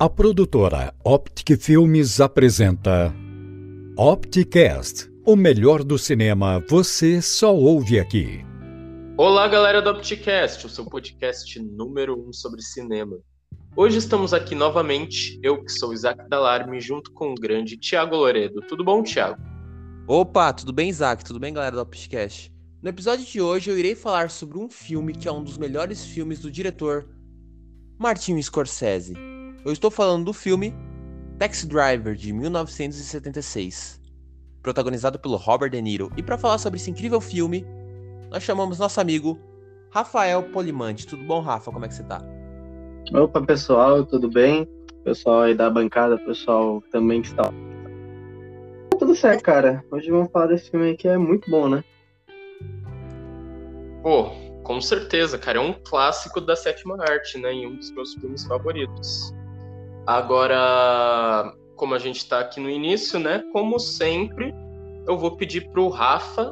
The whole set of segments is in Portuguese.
A produtora Optic Filmes apresenta Opticast, o melhor do cinema você só ouve aqui. Olá, galera do Opticast, o seu podcast número um sobre cinema. Hoje estamos aqui novamente, eu que sou Isaac Dalarme, junto com o grande Tiago Loredo. Tudo bom, Tiago? Opa, tudo bem, Isaac? Tudo bem, galera do Opticast? No episódio de hoje eu irei falar sobre um filme que é um dos melhores filmes do diretor Martin Scorsese. Eu estou falando do filme Taxi Driver de 1976, protagonizado pelo Robert De Niro. E para falar sobre esse incrível filme, nós chamamos nosso amigo Rafael Polimante. Tudo bom, Rafa? Como é que você tá? Opa, pessoal, tudo bem? Pessoal aí da bancada, pessoal também que está. Tudo certo, cara. Hoje vamos falar desse filme aí que é muito bom, né? Pô, com certeza, cara. É um clássico da sétima arte, né? E um dos meus filmes favoritos. Agora, como a gente tá aqui no início, né? Como sempre, eu vou pedir pro Rafa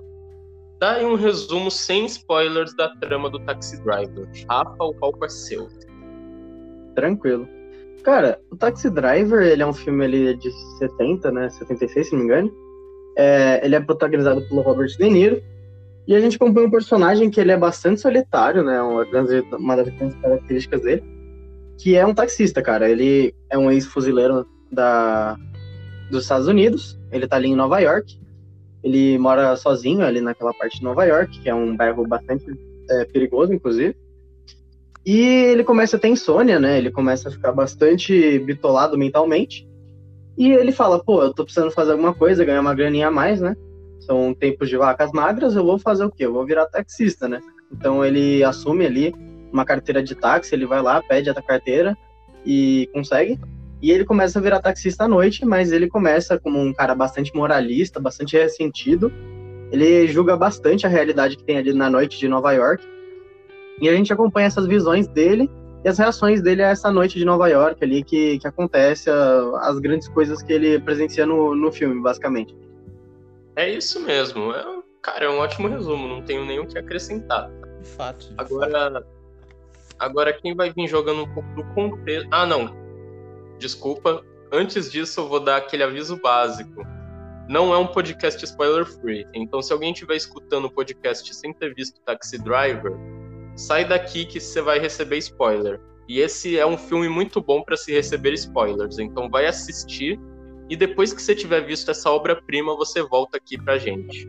dar um resumo sem spoilers da trama do Taxi Driver. Rafa, o palco é seu. Tranquilo. Cara, o Taxi Driver, ele é um filme ali de 70, né? 76, se não me engano. É, ele é protagonizado pelo Robert De Niro. E a gente acompanha um personagem que ele é bastante solitário, né? Uma, uma das grandes características dele que é um taxista, cara. Ele é um ex-fuzileiro da, dos Estados Unidos. Ele tá ali em Nova York. Ele mora sozinho ali naquela parte de Nova York, que é um bairro bastante é, perigoso, inclusive. E ele começa a ter insônia, né? Ele começa a ficar bastante bitolado mentalmente. E ele fala, pô, eu tô precisando fazer alguma coisa, ganhar uma graninha a mais, né? São tempos de vacas magras, eu vou fazer o quê? Eu vou virar taxista, né? Então ele assume ali uma carteira de táxi, ele vai lá, pede a carteira e consegue. E ele começa a virar taxista à noite, mas ele começa como um cara bastante moralista, bastante ressentido. Ele julga bastante a realidade que tem ali na noite de Nova York. E a gente acompanha essas visões dele e as reações dele a essa noite de Nova York ali que, que acontece, a, as grandes coisas que ele presencia no, no filme, basicamente. É isso mesmo. É, cara, é um ótimo resumo, não tenho nem o que acrescentar. De fato. De Agora, fato. Agora, quem vai vir jogando um pouco do contexto. Ah, não. Desculpa. Antes disso, eu vou dar aquele aviso básico. Não é um podcast spoiler free. Então, se alguém estiver escutando o podcast sem ter visto Taxi Driver, sai daqui que você vai receber spoiler. E esse é um filme muito bom para se receber spoilers. Então, vai assistir e depois que você tiver visto essa obra-prima, você volta aqui pra gente.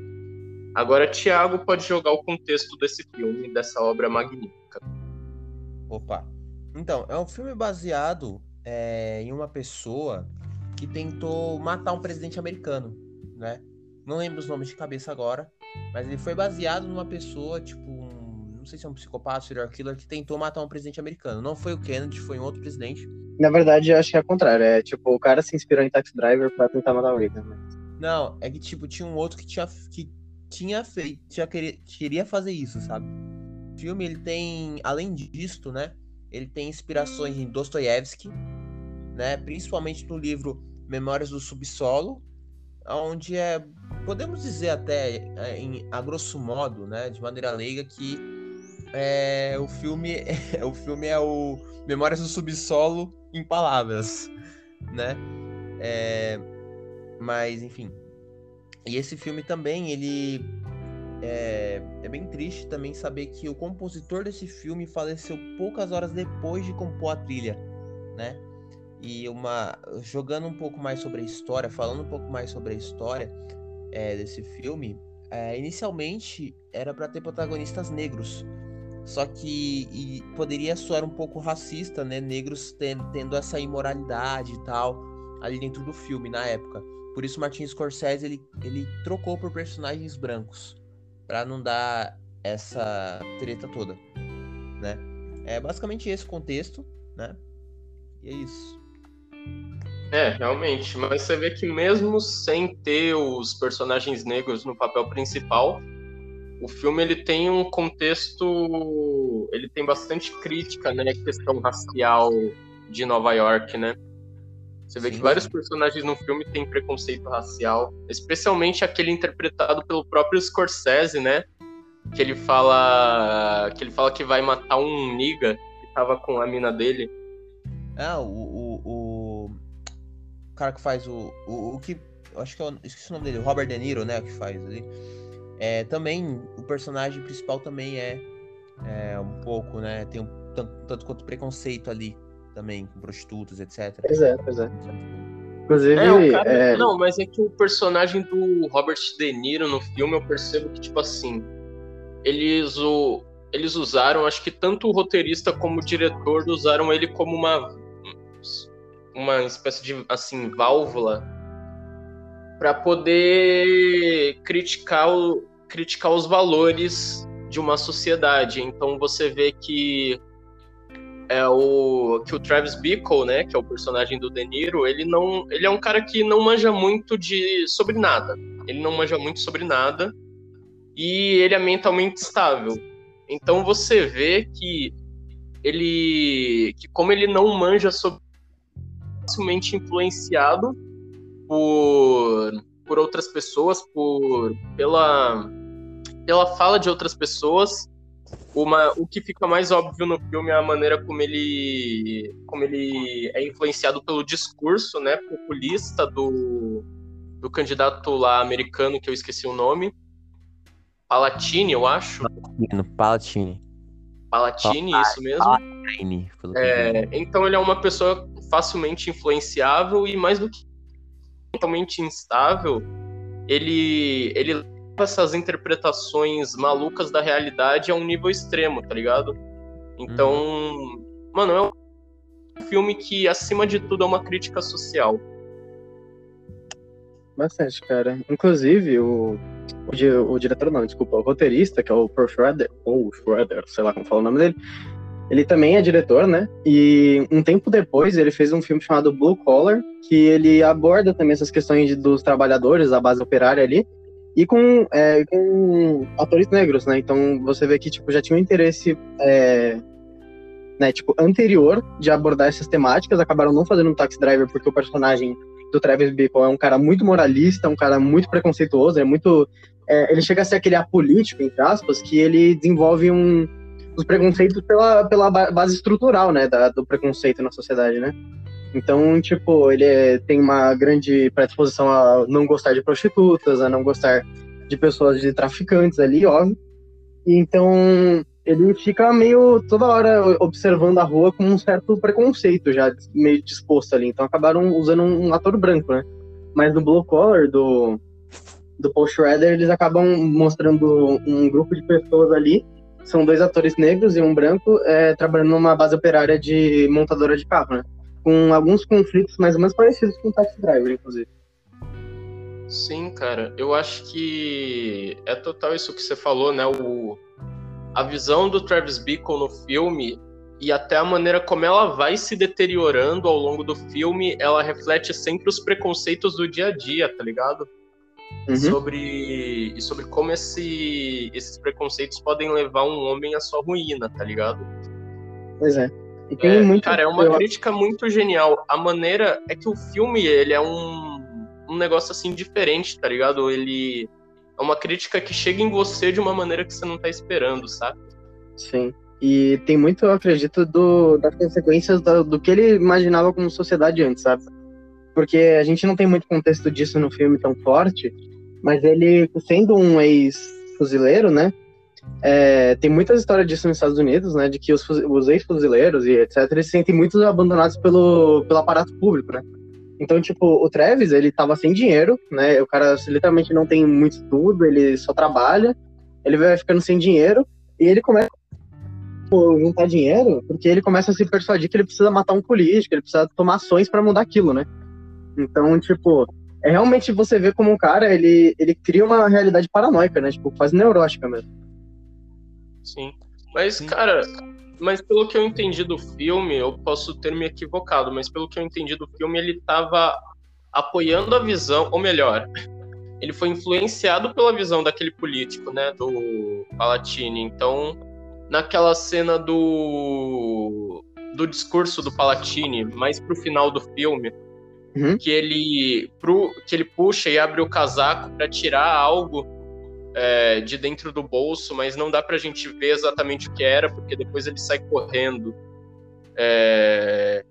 Agora, Thiago pode jogar o contexto desse filme, dessa obra magnífica. Opa. Então, é um filme baseado é, em uma pessoa que tentou matar um presidente americano, né? Não lembro os nomes de cabeça agora, mas ele foi baseado numa pessoa, tipo, um, não sei se é um psicopata, serial killer, que tentou matar um presidente americano. Não foi o Kennedy, foi um outro presidente. Na verdade, eu acho que é o contrário. É tipo, o cara se inspirou em Taxi Driver pra tentar matar o Reagan. Mas... Não, é que, tipo, tinha um outro que tinha, que tinha feito, tinha, queria, queria fazer isso, sabe? Filme, ele tem, além disso, né? Ele tem inspirações em Dostoiévski, né? Principalmente no livro Memórias do Subsolo, onde é, podemos dizer até, é, em, a grosso modo, né? De maneira leiga, que é, o filme é, o filme é o Memórias do Subsolo em palavras, né? É, mas, enfim. E esse filme também, ele é, é, bem triste também saber que o compositor desse filme faleceu poucas horas depois de compor a trilha, né? E uma jogando um pouco mais sobre a história, falando um pouco mais sobre a história é, desse filme, é, inicialmente era para ter protagonistas negros, só que poderia soar um pouco racista, né? Negros tendo, tendo essa imoralidade e tal ali dentro do filme na época. Por isso Martin Scorsese ele, ele trocou por personagens brancos para não dar essa treta toda, né? É basicamente esse contexto, né? E é isso. É, realmente, mas você vê que mesmo sem ter os personagens negros no papel principal, o filme ele tem um contexto, ele tem bastante crítica, né, questão racial de Nova York, né? Você vê Sim. que vários personagens no filme têm preconceito racial, especialmente aquele interpretado pelo próprio Scorsese, né? Que ele fala que ele fala que vai matar um niga que tava com a mina dele. Ah, o, o, cara que faz o. O, o que. Eu acho que eu esqueci o nome dele, Robert De Niro, né? Que faz ali. É, também, o personagem principal também é, é um pouco, né? Tem um tanto, tanto quanto preconceito ali também, com prostitutas, etc. Pois é, pois é. Inclusive, É, o cara- é, Não, mas é que o personagem do Robert De Niro no filme, eu percebo que, tipo assim, eles, o, eles usaram, acho que tanto o roteirista como o diretor usaram ele como uma, uma espécie de, assim, válvula para poder criticar, o, criticar os valores de uma sociedade. Então você vê que é o que o Travis Bickle, né, que é o personagem do De Niro, ele não, ele é um cara que não manja muito de sobre nada. Ele não manja muito sobre nada e ele é mentalmente estável. Então você vê que ele que como ele não manja sobre facilmente influenciado por por outras pessoas, por pela pela fala de outras pessoas uma, o que fica mais óbvio no filme é a maneira como ele, como ele é influenciado pelo discurso né, populista do, do candidato lá americano, que eu esqueci o nome. Palatine, eu acho. No Palatine. Palatine, isso mesmo. Palatine, vi. É, então ele é uma pessoa facilmente influenciável e mais do que totalmente instável, ele, ele essas interpretações malucas da realidade a um nível extremo, tá ligado? Então, mano, é um filme que, acima de tudo, é uma crítica social. Bastante, cara. Inclusive, o, o, o diretor, não, desculpa, o roteirista, que é o Paul Schrader, ou Schrader, sei lá como fala o nome dele, ele também é diretor, né? E um tempo depois ele fez um filme chamado Blue Collar, que ele aborda também essas questões de- dos trabalhadores, a base operária ali, e com, é, com atores negros, né? Então você vê que tipo, já tinha um interesse é, né, tipo, anterior de abordar essas temáticas, acabaram não fazendo um Taxi Driver porque o personagem do Travis Bickle é um cara muito moralista, um cara muito preconceituoso, é muito. é, ele chega a ser aquele apolítico, entre aspas, que ele desenvolve um, os preconceitos pela, pela ba- base estrutural, né, da- do preconceito na sociedade, né? Então, tipo, ele é- tem uma grande predisposição a não gostar de prostitutas, a não gostar de pessoas de traficantes ali, óbvio. E então, ele fica meio toda hora observando a rua com um certo preconceito já meio disposto ali. Então acabaram usando um, ator branco, né? Mas no Blue Collar do do Paul Schrader, eles acabam mostrando um grupo de pessoas ali. São dois atores negros e um branco é, trabalhando numa base operária de montadora de carro, né? Com alguns conflitos mais ou menos parecidos com o Taxi Driver, inclusive. Sim, cara, eu acho que é total isso que você falou, né? O, a visão do Travis Bickle no filme e até a maneira como ela vai se deteriorando ao longo do filme, ela reflete sempre os preconceitos do dia a dia, tá ligado? Uhum. Sobre, e sobre como esse, esses preconceitos podem levar um homem à sua ruína, tá ligado? Pois é. E tem É, muito. Cara, é uma eu- crítica muito genial. A maneira é que o filme, ele é um, um negócio assim diferente, tá ligado? Ele é uma crítica que chega em você de uma maneira que você não tá esperando, sabe? Sim. E tem muito, eu acredito, do, das consequências da- do que ele imaginava como sociedade antes, sabe? Porque a gente não tem muito contexto disso no filme tão forte, mas ele, sendo um ex-fuzileiro, né? É, tem muitas histórias disso nos Estados Unidos, né? De que os, os ex-fuzileiros e etc., eles se sentem muito abandonados pelo, pelo aparato público, né? Então, tipo, o Travis, ele tava sem dinheiro, né? O cara literalmente não tem muito estudo, ele só trabalha, ele vai ficando sem dinheiro, e ele começa pô, juntar dinheiro, porque ele começa a se persuadir que ele precisa matar um político, ele precisa tomar ações pra mudar aquilo, né? Então, tipo, é realmente você vê como um cara, ele, ele cria uma realidade paranoica, né? Tipo, quase neurótica mesmo. Sim. Mas, Sim. cara, mas pelo que eu entendi do filme, eu posso ter me equivocado, mas pelo que eu entendi do filme, ele tava apoiando a visão, ou melhor, ele foi influenciado pela visão daquele político, né, do Palatine. Então, naquela cena do do discurso do Palatine, mais pro final do filme, Uhum. que ele pro, que ele puxa e abre o casaco para tirar algo é, de dentro do bolso, mas não dá pra gente ver exatamente o que era, porque depois ele sai correndo. É,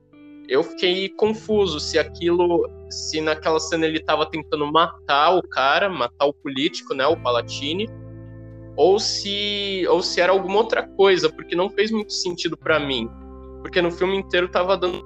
eu fiquei confuso se aquilo se naquela cena ele tava tentando matar o cara, matar o político, né, o Palatine, ou se ou se era alguma outra coisa, porque não fez muito sentido para mim. Porque no filme inteiro tava dando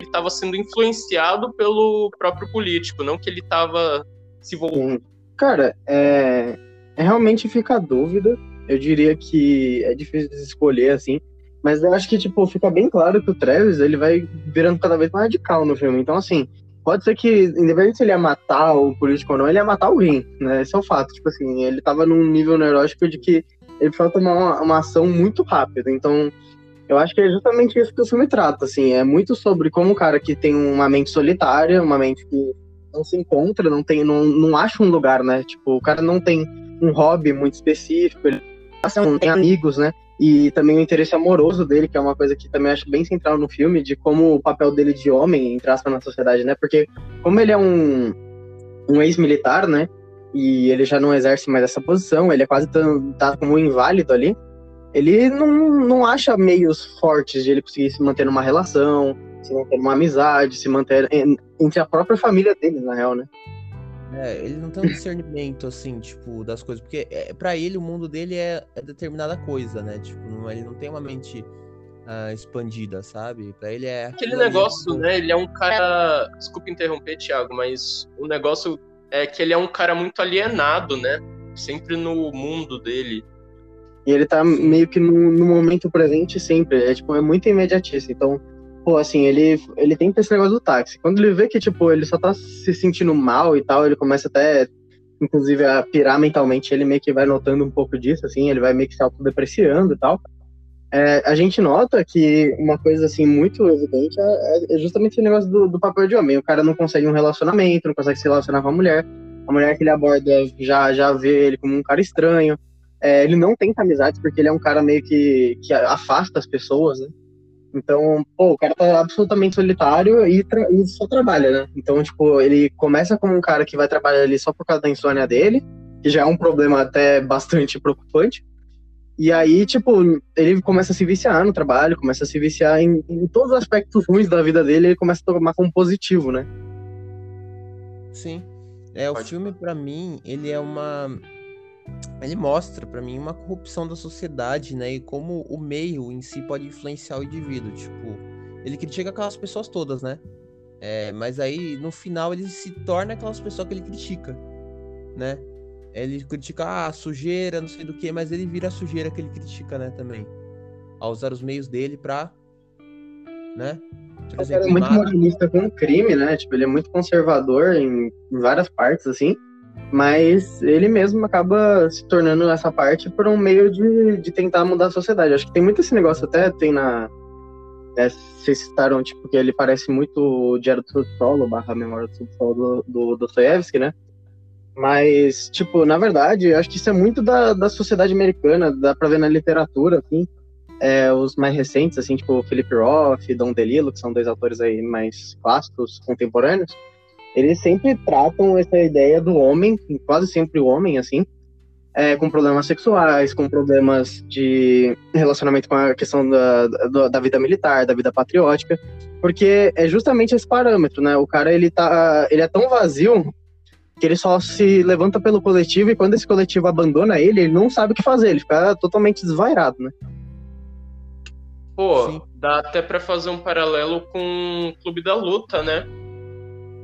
ele tava sendo influenciado pelo próprio político, não que ele tava se voltando. Cara, é, é realmente fica a dúvida. Eu diria que é difícil de escolher assim, mas eu acho que tipo fica bem claro que o Travis ele vai virando cada vez mais radical no filme. Então assim, pode ser que, independente se ele ia matar o político ou não, ele ia matar alguém, né? Esse é o fato. Tipo assim, ele tava num nível neurótico de que ele precisava tomar uma, uma, ação muito rápida. Então, eu acho que é justamente isso que o filme trata, assim. É muito sobre como um cara que tem uma mente solitária, uma mente que não se encontra, não tem, não, não acha um lugar, né? Tipo, o cara não tem um hobby muito específico, ele não tem amigos, né? e também o interesse amoroso dele, que é uma coisa que também acho bem central no filme, de como o papel dele de homem, entre aspas, na sociedade, né? Porque como ele é um, um ex-militar, né? E ele já não exerce mais essa posição, ele é quase tá como inválido ali. Ele não, não acha meios fortes de ele conseguir se manter numa relação, se manter numa amizade, se manter entre a própria família dele, na real, né? É, ele não tem um discernimento, assim, tipo, das coisas. Porque é, para ele, o mundo dele é, é, determinada coisa, né? Tipo, não, ele não tem uma mente uh, expandida, sabe? Para ele é. Aquele negócio, né? Ele é um cara. Desculpa interromper, Thiago, mas o negócio é que ele é um cara muito alienado, né? Sempre no mundo dele. E ele tá meio que no, no momento presente sempre. É, tipo, é muito imediatista. Então pô, assim, ele, ele tem esse negócio do táxi. Quando ele vê que, tipo, ele só tá se sentindo mal e tal, ele começa até, inclusive, a pirar mentalmente, ele meio que vai notando um pouco disso, assim, ele vai meio que se autodepreciando e tal. É, a gente nota que uma coisa, assim, muito evidente é, é justamente esse negócio do, do, papel de homem. O cara não consegue um relacionamento, não consegue se relacionar com a mulher. A mulher que ele aborda já, já vê ele como um cara estranho. É, ele não tem amizades porque ele é um cara meio que, que afasta as pessoas, né? Então, pô, o cara tá absolutamente solitário e, e, só trabalha, né? Então, tipo, ele começa como um cara que vai trabalhar ali só por causa da insônia dele, que já é um problema até bastante preocupante. E aí, tipo, ele começa a se viciar no trabalho, começa a se viciar em, em todos os aspectos ruins da vida dele, ele começa a tomar como positivo, né? Sim. É, o Pode filme, para mim, ele é uma ele mostra para mim uma corrupção da sociedade, né? E como o meio em si pode influenciar o indivíduo. Tipo, ele critica aquelas pessoas todas, né? É, mas aí no final ele se torna aquelas pessoas que ele critica, né? Ele critica ah, a sujeira, não sei do que, mas ele vira a sujeira que ele critica, né? Também. Ao usar os meios dele pra. né? Ele é muito moralista com o crime, né? Tipo, ele é muito conservador em várias partes, assim mas ele mesmo acaba se tornando essa parte por um meio de, de tentar mudar a sociedade. Acho que tem muito esse negócio, até tem na. É, vocês citaram, tipo, que ele parece muito o Diário do Subsolo, barra Memória do Subsolo do, do Dostoiévski, né? Mas, tipo, na verdade, acho que isso é muito da, da sociedade americana, dá pra ver na literatura, assim. É, os mais recentes, assim, tipo, Philip Roth, Don DeLillo, que são dois autores aí mais clássicos, contemporâneos eles sempre tratam essa ideia do homem, quase sempre o homem, assim, é, com problemas sexuais, com problemas de relacionamento com a questão da, da, da, vida militar, da vida patriótica, porque é justamente esse parâmetro, né? O cara, ele, tá, ele é tão vazio que ele só se levanta pelo coletivo e quando esse coletivo abandona ele, ele não sabe o que fazer, ele fica totalmente desvairado, né? Pô, Sim. dá até para fazer um paralelo com o Clube da Luta, né?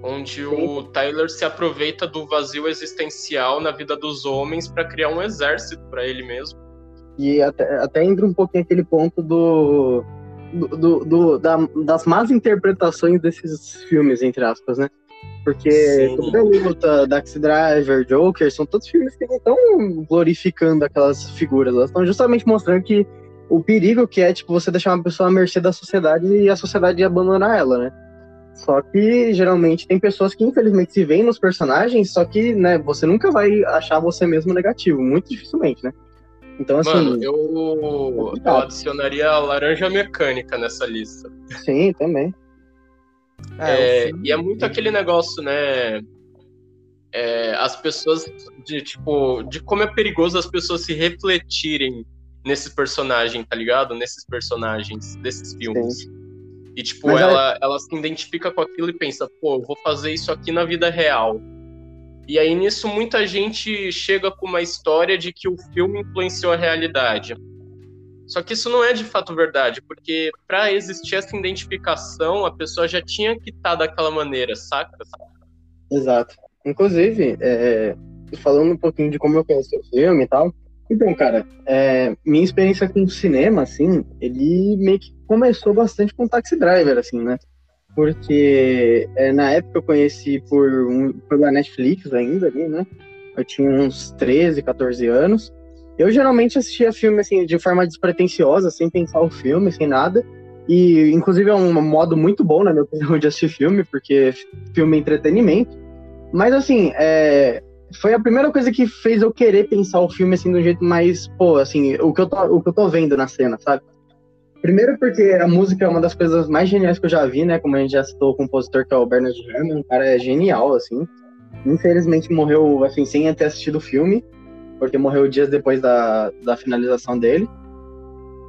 Onde o Tyler se aproveita do vazio existencial na vida dos homens para criar um exército para ele mesmo. E até, até entra um pouquinho aquele ponto do, do, do, do da, das más interpretações desses filmes, entre aspas, né? Porque luta, Taxi Driver, Joker, são todos filmes que não estão glorificando aquelas figuras, elas estão justamente mostrando que o perigo que é, tipo, você deixar uma pessoa à mercê da sociedade e a sociedade abandonar ela, né? Só que geralmente tem pessoas que infelizmente se veem nos personagens, só que, né, você nunca vai achar você mesmo negativo, muito dificilmente, né? Então, assim. Mano, eu, é eu adicionaria a laranja mecânica nessa lista. Sim, também. É, é, e é muito aquele negócio, né? É, as pessoas, de tipo, de como é perigoso as pessoas se refletirem nesse personagem, tá ligado? Nesses personagens desses filmes. Sim. E, tipo, ela, ela se identifica com aquilo e pensa, pô, eu vou fazer isso aqui na vida real. E aí, nisso, muita gente chega com uma história de que o filme influenciou a realidade. Só que isso não é de fato verdade, porque para existir essa identificação, a pessoa já tinha que estar tá daquela maneira, saca? Exato. Inclusive, é, falando um pouquinho de como eu conheci o filme e tal, então, cara, é, minha experiência com o cinema, assim, ele meio que começou bastante com Taxi Driver, assim, né? Porque é, na época eu conheci por um, pela Netflix ainda ali, né? Eu tinha uns 13, 14 anos. Eu geralmente assistia filme, assim, de forma despretensiosa, sem pensar o filme, sem nada. E, inclusive, é um modo muito bom, na minha opinião, de assistir filme, porque filme é entretenimento. Mas, assim, é, foi a primeira coisa que fez eu querer pensar o filme assim do jeito mais, pô, assim, o que eu tô, o que eu tô vendo na cena, sabe? Primeiro porque a música é uma das coisas mais geniais que eu já vi, né? Como a gente já citou o compositor que é o Bernard Herrmann, cara é genial, assim. Infelizmente morreu, assim, sem ter assistido o filme, porque morreu dias depois da, da finalização dele.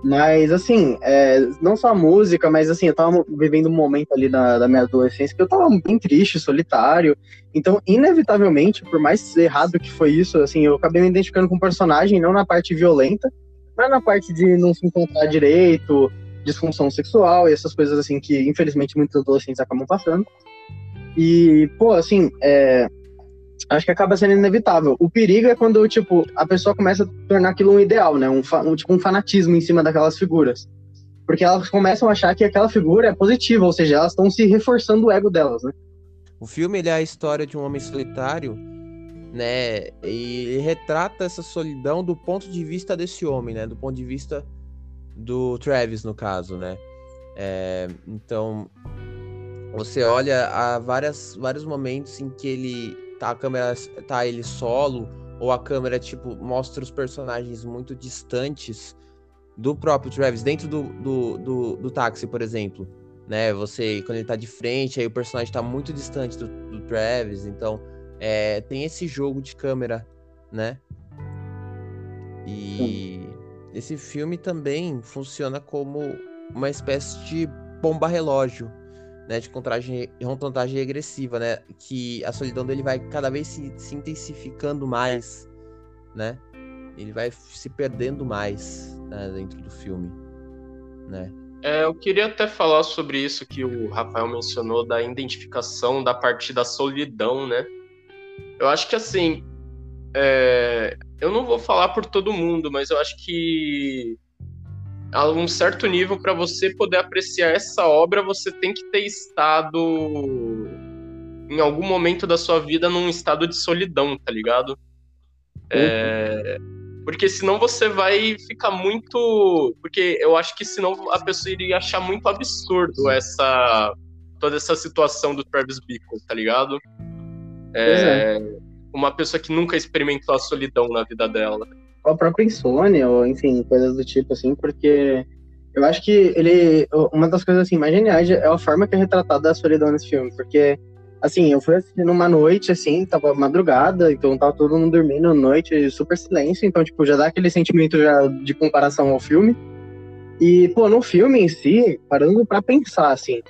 Mas, assim, é, não só a música, mas, assim, eu tava vivendo um momento ali da, da minha adolescência que eu tava bem triste, solitário. Então, inevitavelmente, por mais errado que foi isso, assim, eu acabei me identificando com o personagem, não na parte violenta, mas na parte de não se encontrar direito, disfunção sexual e essas coisas, assim, que, infelizmente, muitos adolescentes acabam passando. E, pô, assim, é, acho que acaba sendo inevitável. O perigo é quando, tipo, a pessoa começa a tornar aquilo um ideal, né? Um, um, tipo, um fanatismo em cima daquelas figuras. Porque elas começam a achar que aquela figura é positiva, ou seja, elas estão se reforçando o ego delas, né? O filme é a história de um homem solitário, né? E ele retrata essa solidão do ponto de vista desse homem, né? Do ponto de vista do Travis, no caso, né? É, então, você olha a várias, vários momentos em que ele tá a câmera tá ele solo ou a câmera tipo mostra os personagens muito distantes do próprio Travis dentro do, do, do, do táxi, por exemplo, né? Você quando ele tá de frente, aí o personagem tá muito distante do, do Travis, então é, tem esse jogo de câmera, né? E esse filme também funciona como uma espécie de bomba relógio né, de contagem, contagem regressiva, né, que a solidão dele vai cada vez se, se intensificando mais, né, ele vai se perdendo mais né, dentro do filme, né. É, eu queria até falar sobre isso que o Rafael mencionou da identificação da parte da solidão, né. Eu acho que assim, é, eu não vou falar por todo mundo, mas eu acho que a um certo nível para você poder apreciar essa obra, você tem que ter estado em algum momento da sua vida num estado de solidão, tá ligado? É... Porque senão você vai ficar muito. Porque eu acho que senão a pessoa iria achar muito absurdo essa. toda essa situação do Travis Bickle, tá ligado? É... é. Uma pessoa que nunca experimentou a solidão na vida dela a própria insônia, ou enfim, coisas do tipo, assim, porque eu acho que ele. Uma das coisas assim, mais geniais é a forma que é retratada a solidão nesse filme, porque. Assim, eu fui assistindo uma noite, assim, tava madrugada, então tava todo mundo dormindo, noite, super silêncio, então, tipo, já dá aquele sentimento já de comparação ao filme. E, pô, no filme em si, parando pra pensar, assim,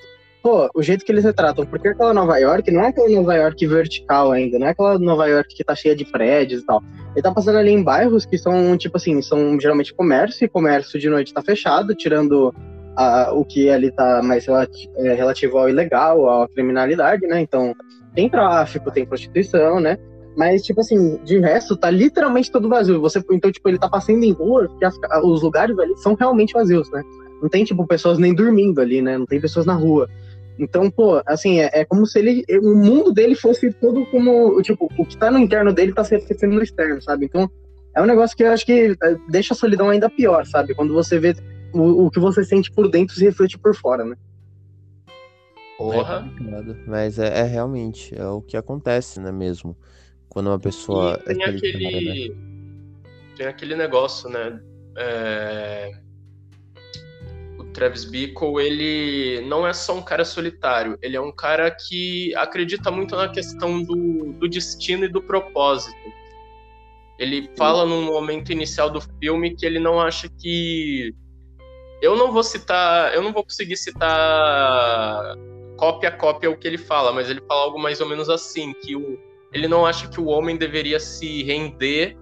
pô, o jeito que eles retratam, porque aquela Nova York não é aquela Nova York vertical ainda, não é aquela Nova York que tá cheia de prédios e tal. Ele tá passando ali em bairros que são, tipo assim, são geralmente comércio, e comércio de noite tá fechado, tirando a, o que ali tá mais é, relativo ao ilegal, à criminalidade, né? Então, tem tráfico, tem prostituição, né? Mas, tipo assim, de resto, tá literalmente todo vazio. Você, então, tipo, ele tá passando em rua, que as, os lugares ali são realmente vazios, né? Não tem, tipo, pessoas nem dormindo ali, né? Não tem pessoas na rua. Então, pô, assim, é, é, como se ele. O mundo dele fosse todo como. Tipo, o que tá no interno dele tá se refletindo no externo, sabe? Então, é um negócio que eu acho que é, deixa a solidão ainda pior, sabe? Quando você vê o, o que você sente por dentro se reflete por fora, né? Porra. Mas é, é, realmente, é o que acontece, né, mesmo? Quando uma pessoa. E tem é aquele. Né? Tem aquele negócio, né? É Travis Bickle, ele não é só um cara solitário, ele é um cara que acredita muito na questão do, do destino e do propósito. Ele fala no momento inicial do filme que ele não acha que eu não vou citar, eu não vou conseguir citar cópia a cópia o que ele fala, mas ele fala algo mais ou menos assim, que o, ele não acha que o homem deveria se render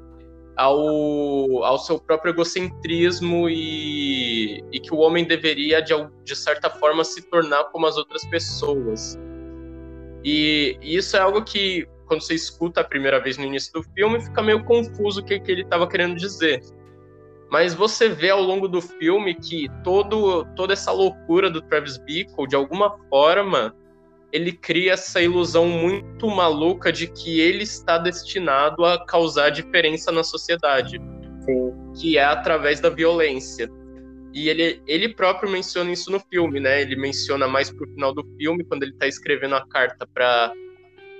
ao, ao seu próprio egocentrismo e, e que o homem deveria, de, de certa forma, se tornar como as outras pessoas. E, e isso é algo que, quando você escuta a primeira vez no início do filme, fica meio confuso o que, que ele estava querendo dizer. Mas você vê ao longo do filme que todo, toda essa loucura do Travis Bickle, de alguma forma, ele cria essa ilusão muito maluca de que ele está destinado a causar diferença na sociedade. Sim. Que é através da violência. E ele, ele próprio menciona isso no filme, né? Ele menciona mais pro final do filme, quando ele tá escrevendo a carta pra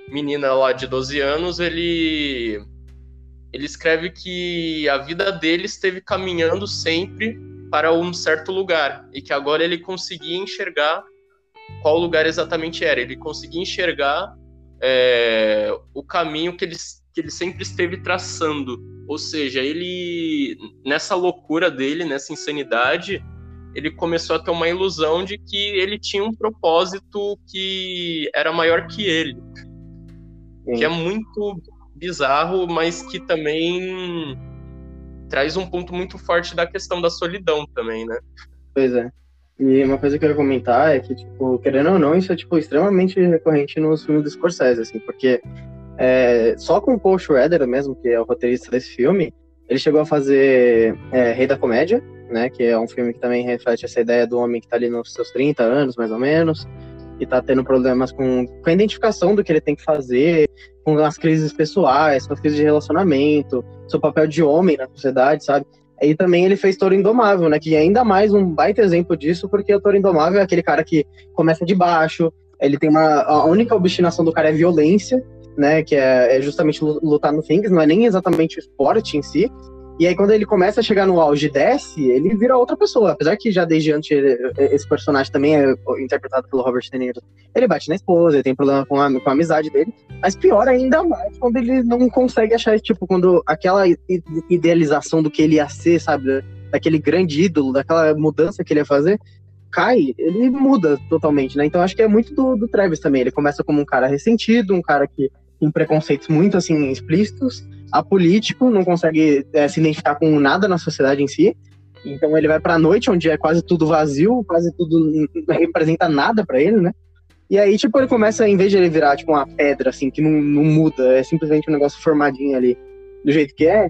menina lá de 12 anos, ele ele escreve que a vida dele esteve caminhando sempre para um certo lugar e que agora ele conseguia enxergar qual lugar exatamente era. Ele conseguia enxergar é, o caminho que ele, que ele sempre esteve traçando. Ou seja, ele, nessa loucura dele, nessa insanidade, ele começou a ter uma ilusão de que ele tinha um propósito que era maior que ele. Sim. Que é muito bizarro, mas que também traz um ponto muito forte da questão da solidão também, né? Pois é. E uma coisa que eu ia comentar é que, tipo, querendo ou não, isso é, tipo, extremamente recorrente nos filmes do Scorsese, assim, porque é, só com o Paul Schrader mesmo, que é o roteirista desse filme, ele chegou a fazer é, Rei da Comédia, né, que é um filme que também reflete essa ideia do homem que tá ali nos seus 30 anos, mais ou menos, e tá tendo problemas com, com a identificação do que ele tem que fazer, com as crises pessoais, com as crises de relacionamento, seu papel de homem na sociedade, sabe? E também ele fez Toro Indomável, né? Que é ainda mais um baita exemplo disso, porque o Toro Indomável é aquele cara que começa de baixo, ele tem uma. A única obstinação do cara é violência, né? Que é, é justamente lutar no Things, não é nem exatamente o esporte em si. E aí, quando ele começa a chegar no auge e desce, ele vira outra pessoa. Apesar que já desde antes esse personagem também é interpretado pelo Robert De Niro. Ele bate na esposa, ele tem problema com a, com a amizade dele. Mas pior ainda mais quando ele não consegue achar, tipo, quando aquela idealização do que ele ia ser, sabe? Daquele grande ídolo, daquela mudança que ele ia fazer, cai, ele muda totalmente, né? Então acho que é muito do, do Travis também. Ele começa como um cara ressentido, um cara que tem preconceitos muito, assim, explícitos apolítico, não consegue é, se identificar com nada na sociedade em si. Então ele vai para a noite, onde é quase tudo vazio, quase tudo não representa nada para ele, né? E aí, tipo, ele começa, em vez de ele virar, tipo, uma pedra, assim, que não, não muda, é simplesmente um negócio formadinho ali, do jeito que é,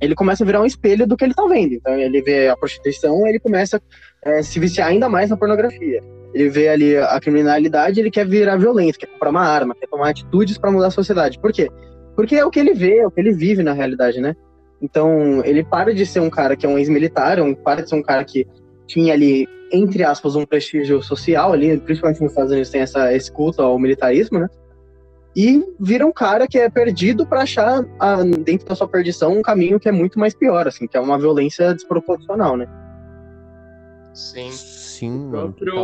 ele começa a virar um espelho do que ele tá vendo. Então ele vê a prostituição, ele começa a é, se viciar ainda mais na pornografia. Ele vê ali a criminalidade, ele quer virar violento, quer comprar uma arma, quer tomar atitudes para mudar a sociedade. Por quê? Porque é o que ele vê, é o que ele vive na realidade, né? Então, ele para de ser um cara que é um ex-militar, um, para de ser um cara que tinha ali, entre aspas, um prestígio social ali, principalmente nos Estados Unidos tem essa, esse culto ao militarismo, né? E vira um cara que é perdido para achar, a, dentro da sua perdição, um caminho que é muito mais pior, assim, que é uma violência desproporcional, né? Sim. Sim, o próprio,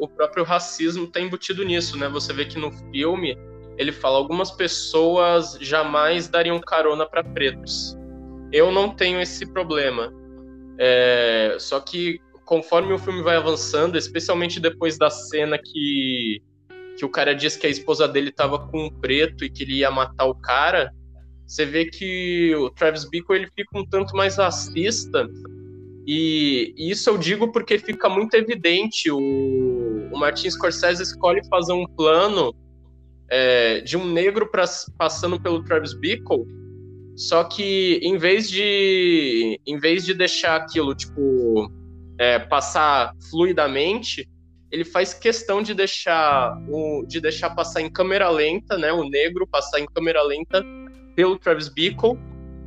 o próprio racismo tá embutido nisso, né? Você vê que no filme ele fala algumas pessoas jamais dariam carona para pretos. Eu não tenho esse problema. É, só que conforme o filme vai avançando, especialmente depois da cena que, que o cara diz que a esposa dele estava com um preto e que ele ia matar o cara, você vê que o Travis Bickle ele fica um tanto mais racista. E, isso eu digo porque fica muito evidente. O, o Martin Scorsese escolhe fazer um plano é, de um negro pra, passando pelo Travis Bickle, só que em vez de em vez de deixar aquilo tipo é, passar fluidamente, ele faz questão de deixar o de deixar passar em câmera lenta, né, o negro passar em câmera lenta pelo Travis Bickle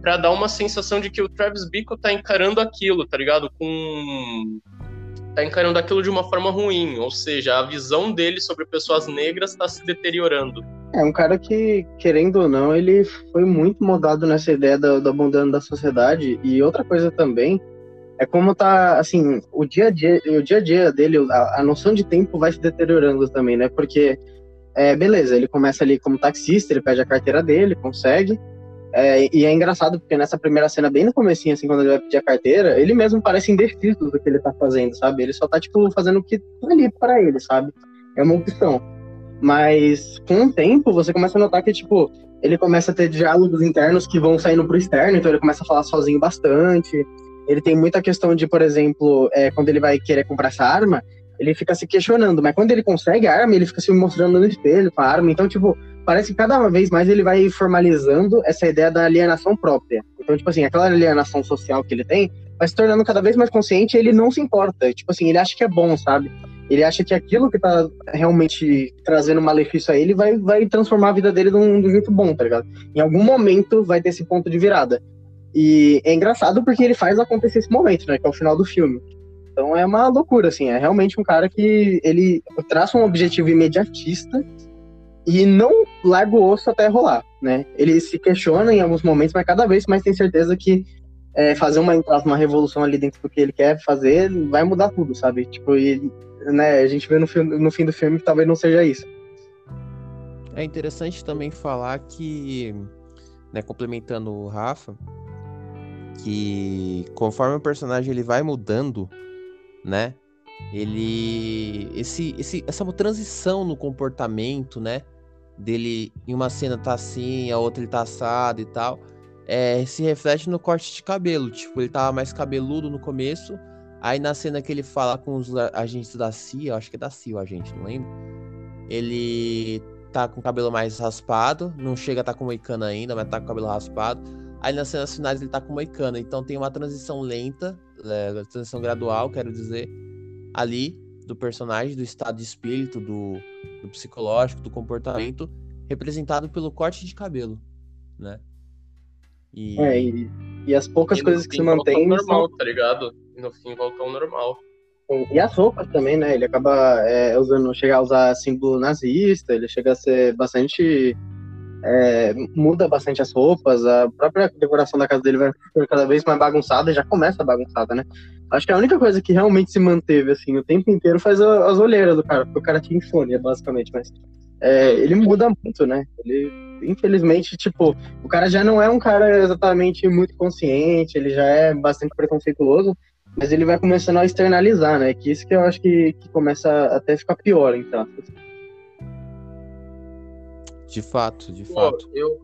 para dar uma sensação de que o Travis Bickle tá encarando aquilo, tá ligado? Com tá encarando aquilo de uma forma ruim, ou seja, a visão dele sobre pessoas negras está se deteriorando. É um cara que, querendo ou não, ele foi muito moldado nessa ideia do, do abandono da sociedade. E outra coisa também é como tá, assim, o dia a dia, o dia a dia dele, a, a noção de tempo vai se deteriorando também, né? Porque, é, beleza, ele começa ali como taxista, ele pede a carteira dele, consegue. É, e é engraçado, porque nessa primeira cena, bem no comecinho, assim, quando ele vai pedir a carteira, ele mesmo parece indeciso do que ele tá fazendo, sabe? Ele só tá, tipo, fazendo o que tá ali para ele, sabe? É uma opção. Mas com o tempo, você começa a notar que, tipo, ele começa a ter diálogos internos que vão saindo pro externo, então ele começa a falar sozinho bastante. Ele tem muita questão de, por exemplo, é, quando ele vai querer comprar essa arma, ele fica se questionando, mas quando ele consegue a arma, ele fica se mostrando no espelho com a arma. Então, tipo, parece que cada vez mais ele vai formalizando essa ideia da alienação própria. Então, tipo assim, aquela alienação social que ele tem vai se tornando cada vez mais consciente ele não se importa. Tipo assim, ele acha que é bom, sabe? Ele acha que aquilo que tá realmente trazendo malefício a ele vai, vai transformar a vida dele de de um jeito bom, tá ligado? Em algum momento vai ter esse ponto de virada. E é engraçado porque ele faz acontecer esse momento, né? Que é o final do filme. Então é uma loucura, assim. É realmente um cara que ele traça um objetivo imediatista e não larga o osso até rolar, né? Ele se questiona em alguns momentos, mas cada vez mais tem certeza que é, fazer uma, uma revolução ali dentro do que ele quer fazer vai mudar tudo, sabe? Tipo, e, né, a gente vê no, no fim do filme que talvez não seja isso. É interessante também falar que, né, complementando o Rafa, que conforme o personagem ele vai mudando, né? Ele esse, esse essa transição no comportamento, né? dele em uma cena tá assim, a outra ele tá assado e tal, é, se reflete no corte de cabelo. Tipo, ele tava mais cabeludo no começo, aí na cena que ele fala com os agentes da CIA, acho que é da CIA o agente, não lembro. Ele tá com o cabelo mais raspado, não chega a tá com moicana ainda, mas tá com o cabelo raspado. Aí nas cenas finais ele tá com moicana, então tem uma transição lenta, é, transição gradual, quero dizer, ali do personagem, do estado de espírito, do, do psicológico, do comportamento, representado pelo corte de cabelo, né? E... É, e, e as poucas e coisas que se mantêm. normal, são... tá ligado? E no fim voltou ao normal. E as roupas também, né? Ele acaba é, usando, chega a usar símbolo nazista, ele chega a ser bastante. É, muda bastante as roupas, a própria decoração da casa dele vai ficando cada vez mais bagunçada, já começa bagunçada, né? Acho que a única coisa que realmente se manteve, assim, o tempo inteiro faz as olheiras do cara, porque o cara tinha insônia, basicamente, mas é, ele muda muito, né? Ele, infelizmente, tipo, o cara já não é um cara exatamente muito consciente, ele já é bastante preconceituoso, mas ele vai começando a externalizar, né? Que isso que eu acho que, que começa até a ficar pior, então. De fato, de Pô, fato. Eu,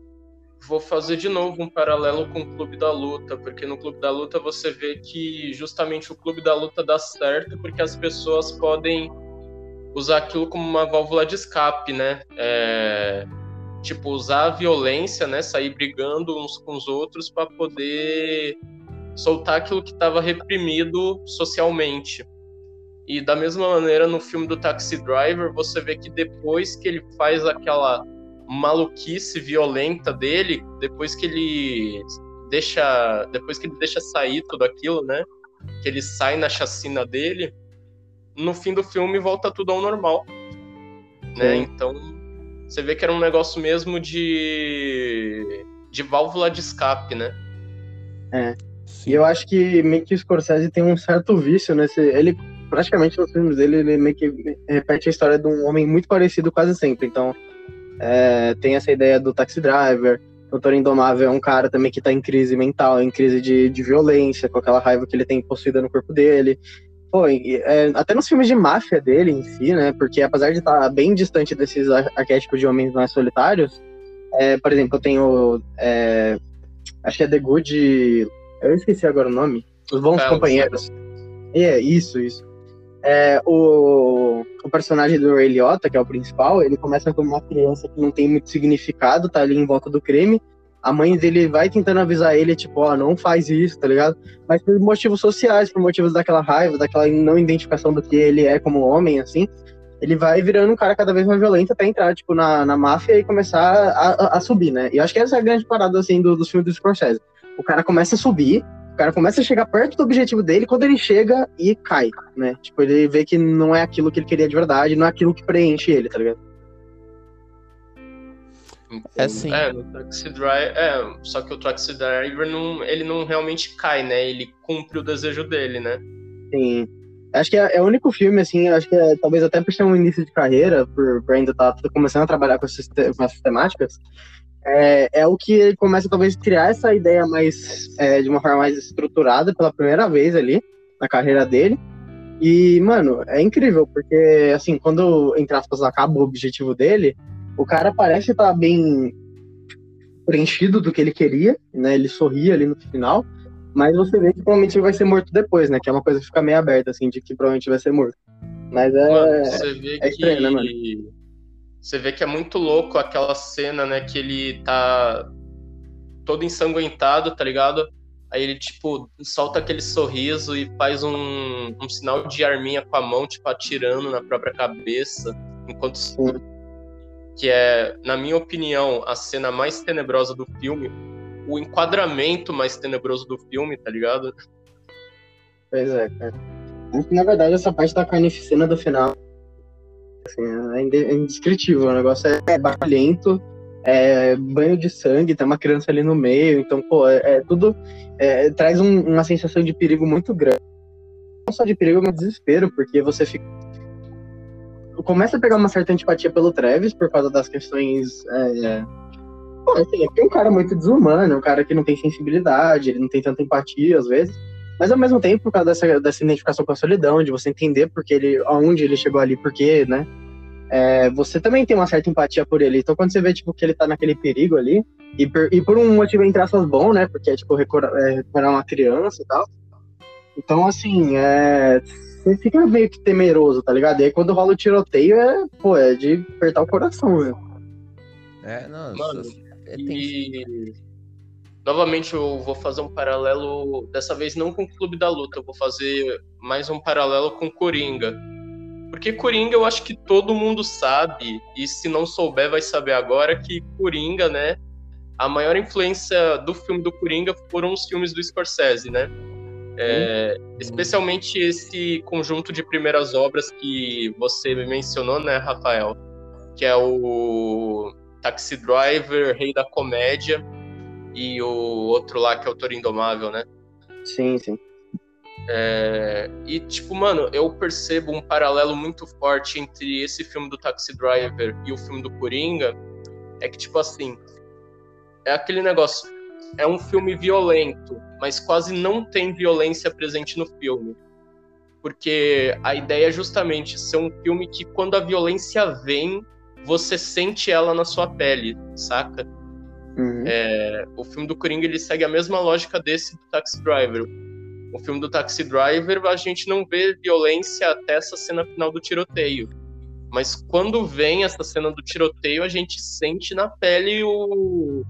vou fazer de novo um paralelo com o Clube da Luta, porque no Clube da Luta você vê que justamente o Clube da Luta dá certo porque as pessoas podem usar aquilo como uma válvula de escape, né? É, tipo, usar a violência, né? Sair brigando uns com os outros para poder soltar aquilo que estava reprimido socialmente. E da mesma maneira, no filme do Taxi Driver, você vê que depois que ele faz aquela maluquice violenta dele, depois que ele deixa, depois que ele deixa sair tudo aquilo, né? Que ele sai na chacina dele, no fim do filme volta tudo ao normal, né? Então você vê que era um negócio mesmo de de válvula de escape, né? É. E eu acho que meio que o Scorsese tem um certo vício nesse. Ele, praticamente nos filmes dele, ele meio que repete a história de um homem muito parecido quase sempre. Então, é, tem essa ideia do taxi driver. O Doutor Indomável é um cara também que tá em crise mental, em crise de, de violência, com aquela raiva que ele tem possuída no corpo dele. Pô, é, até nos filmes de máfia dele em si, né? Porque apesar de estar tá bem distante desses arquétipos de homens mais solitários, é, por exemplo, eu tenho. É, acho que é The Good. Eu esqueci agora o nome. Os Bons Companheiros. É, isso, isso. É, o, o personagem do Ray Liotta, que é o principal, ele começa como uma criança que não tem muito significado, tá ali em volta do crime. A mãe dele vai tentando avisar ele, tipo, ó, oh, não faz isso, tá ligado? Mas por motivos sociais, por motivos daquela raiva, daquela não identificação do que ele é como homem, assim, ele vai virando um cara cada vez mais violento até entrar, tipo, na, na máfia e começar a, a, a subir, né? E eu acho que essa é a grande parada, assim, do, dos filmes do Scorsese. O cara começa a subir, cara começa a chegar perto do objetivo dele quando ele chega e cai, né? Tipo, ele vê que não é aquilo que ele queria de verdade, não é aquilo que preenche ele, tá ligado? É sim. É, no Taxi Driver, é, só que o Taxi Driver não, ele não realmente cai, né? Ele cumpre o desejo dele, né? Sim. Acho que é, é o único filme, assim, acho que é, talvez até por ser um início de carreira, por, por ainda estar tá começando a trabalhar com essas, com essas temáticas, é, é o que ele começa talvez a criar essa ideia mais é, de uma forma mais estruturada pela primeira vez ali na carreira dele. E, mano, é incrível, porque assim, quando, entre aspas, acaba o objetivo dele, o cara parece estar bem preenchido do que ele queria, né? Ele sorria ali no final, mas você vê que provavelmente ele vai ser morto depois, né? Que é uma coisa que fica meio aberta, assim, de que provavelmente vai ser morto. Mas é. Mano, você vê é estranho, que. né, mano? Você vê que é muito louco aquela cena, né? Que ele tá todo ensanguentado, tá ligado? Aí ele, tipo, solta aquele sorriso e faz um, um sinal de arminha com a mão, tipo, atirando na própria cabeça. Enquanto. Sim. Que é, na minha opinião, a cena mais tenebrosa do filme. O enquadramento mais tenebroso do filme, tá ligado? Pois é, cara. Na verdade, essa parte da carnificina do final assim, é é indescritível. O negócio é, é barulhento, é banho de sangue, tem uma criança ali no meio. Então, pô, é, é tudo. é, traz um- uma sensação de perigo muito grande. Não só de perigo, mas de desespero, porque você fica. Começa a pegar uma certa antipatia pelo Travis por causa das questões. É, Pô, assim, é é um cara muito desumano, é um cara que não tem sensibilidade, ele não tem tanta empatia às vezes. Mas ao mesmo tempo, por causa dessa, dessa identificação com a solidão, de você entender porque ele, aonde ele chegou ali, porque, né? é, você também tem uma certa empatia por ele. Então quando você vê, tipo, que ele tá naquele perigo ali, e por, e por um motivo entre aspas bom, né? Porque é tipo recuperar, é, recuperar uma criança e tal. Então, assim, é. Você fica meio que temeroso, tá ligado? E aí quando rola o tiroteio, é, pô, é de apertar o coração, velho. É, não, Mano, é, tem- E novamente eu vou fazer um paralelo, dessa vez não com o Clube da Luta, eu vou fazer mais um paralelo com Coringa. Porque Coringa eu acho que todo mundo sabe, e se não souber vai saber agora, que Coringa, né? A maior influência do filme do Coringa foram os filmes do Scorsese, né? É, especialmente esse conjunto de primeiras obras que você mencionou, né, Rafael? Que é o Taxi Driver, Rei da Comédia, e o outro lá que é o Toro Indomável, né? Sim, sim. É, e, tipo, mano, eu percebo um paralelo muito forte entre esse filme do Taxi Driver e o filme do Coringa. É que, tipo assim, é aquele negócio. É um filme violento, mas quase não tem violência presente no filme. Porque a ideia é justamente ser um filme que, quando a violência vem, você sente ela na sua pele, saca? Uhum. É, o filme do Coringa ele segue a mesma lógica desse do Taxi Driver. O filme do Taxi Driver a gente não vê violência até essa cena final do tiroteio. Mas quando vem essa cena do tiroteio, a gente sente na pele o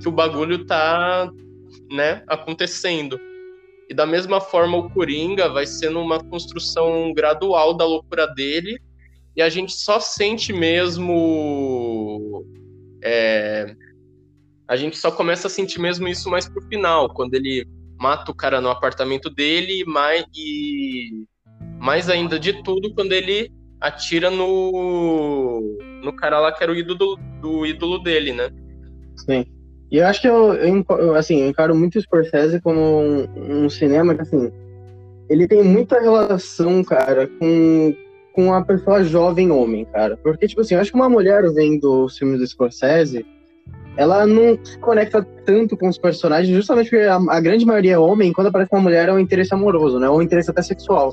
que o bagulho tá, né, acontecendo. E da mesma forma o Coringa vai sendo uma construção gradual da loucura dele e a gente só sente mesmo é, a gente só começa a sentir mesmo isso mais pro final, quando ele mata o cara no apartamento dele, mais, e mais ainda de tudo, quando ele atira no, no cara lá que era o ídolo do ídolo dele, né? Sim. E eu acho que eu, eu assim, eu encaro muito o Scorsese como um, um cinema que, assim, ele tem muita relação, cara, com, com a pessoa jovem homem, cara. Porque, tipo assim, eu acho que uma mulher vendo os filmes do Scorsese, ela não se conecta tanto com os personagens, justamente porque a, a grande maioria é homem, quando aparece uma mulher é um interesse amoroso, né? Ou um interesse até sexual.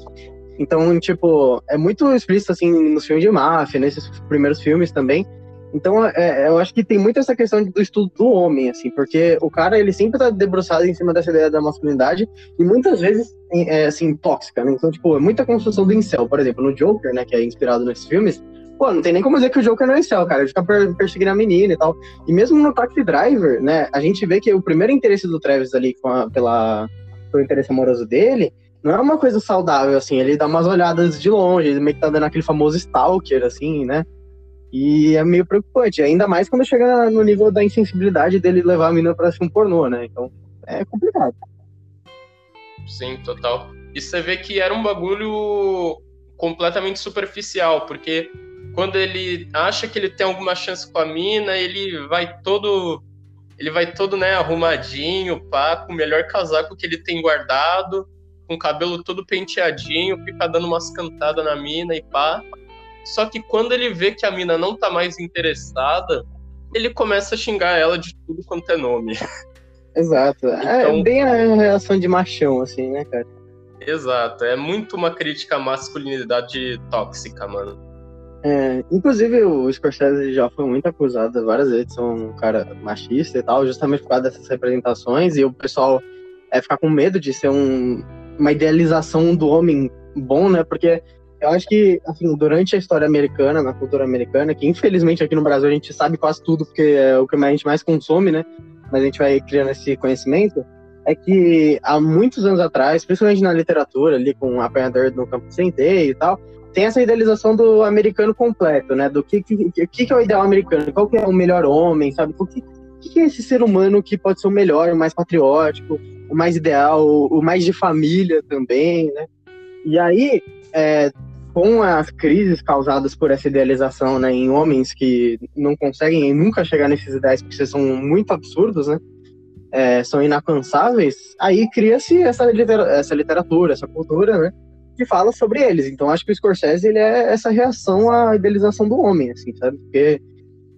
Então, tipo, é muito explícito, assim, nos filmes de máfia, nesses primeiros filmes também. Então, é, eu acho que tem muito essa questão do estudo do homem, assim, porque o cara, ele sempre tá debruçado em cima dessa ideia da masculinidade e muitas vezes, é, assim, tóxica, né? Então, tipo, é muita construção do incel, por exemplo, no Joker, né, que é inspirado nesses filmes, pô, não tem nem como dizer que o Joker não é incel, cara, ele fica per- perseguindo a menina e tal. E mesmo no Taxi Driver, né, a gente vê que o primeiro interesse do Travis ali a- pela, pelo interesse amoroso dele, não é uma coisa saudável, assim, ele dá umas olhadas de longe, ele meio que tá dando aquele famoso stalker, assim, né? E é meio preocupante, ainda mais quando chega no nível da insensibilidade dele levar a menina pra assistir um pornô, né? Então, é complicado. Sim, total. E você vê que era um bagulho completamente superficial, porque quando ele acha que ele tem alguma chance com a mina, ele vai todo. Ele vai todo, né, arrumadinho, pá, com o melhor casaco que ele tem guardado, com o cabelo todo penteadinho, fica dando umas cantadas na mina e pá. Só que quando ele vê que a mina não tá mais interessada, ele começa a xingar ela de tudo quanto é nome. Exato. É Então- bem a reação de machão, assim, né, cara? Exato, é muito uma crítica à masculinidade tóxica, mano. É, inclusive, o Scorsese já foi muito acusado várias vezes de ser um cara machista e tal, justamente por causa dessas representações, e o pessoal é, ficar com medo de ser um, uma idealização do homem bom, né? Porque eu acho que, assim, durante a história americana, na cultura americana, que infelizmente aqui no Brasil a gente sabe quase tudo, porque é o que a gente mais consome, né? Mas a gente vai criando esse conhecimento, é que há muitos anos atrás, principalmente na literatura, ali com o apanhador no campo de centeio e tal, tem essa idealização do americano completo, né? Do que, que, que, que é o ideal americano, qual que é o melhor homem, sabe? O que, que é esse ser humano que pode ser o melhor, o mais patriótico, o mais ideal, o mais de família também, né? E aí, é, com as crises causadas por essa idealização né, em homens que não conseguem nunca chegar nesses ideais porque são muito absurdos, né? É, são inalcançáveis, aí cria-se essa, litera- essa literatura, essa cultura, né? Que fala sobre eles. Então acho que o Scorsese ele é essa reação à idealização do homem, assim, sabe? Porque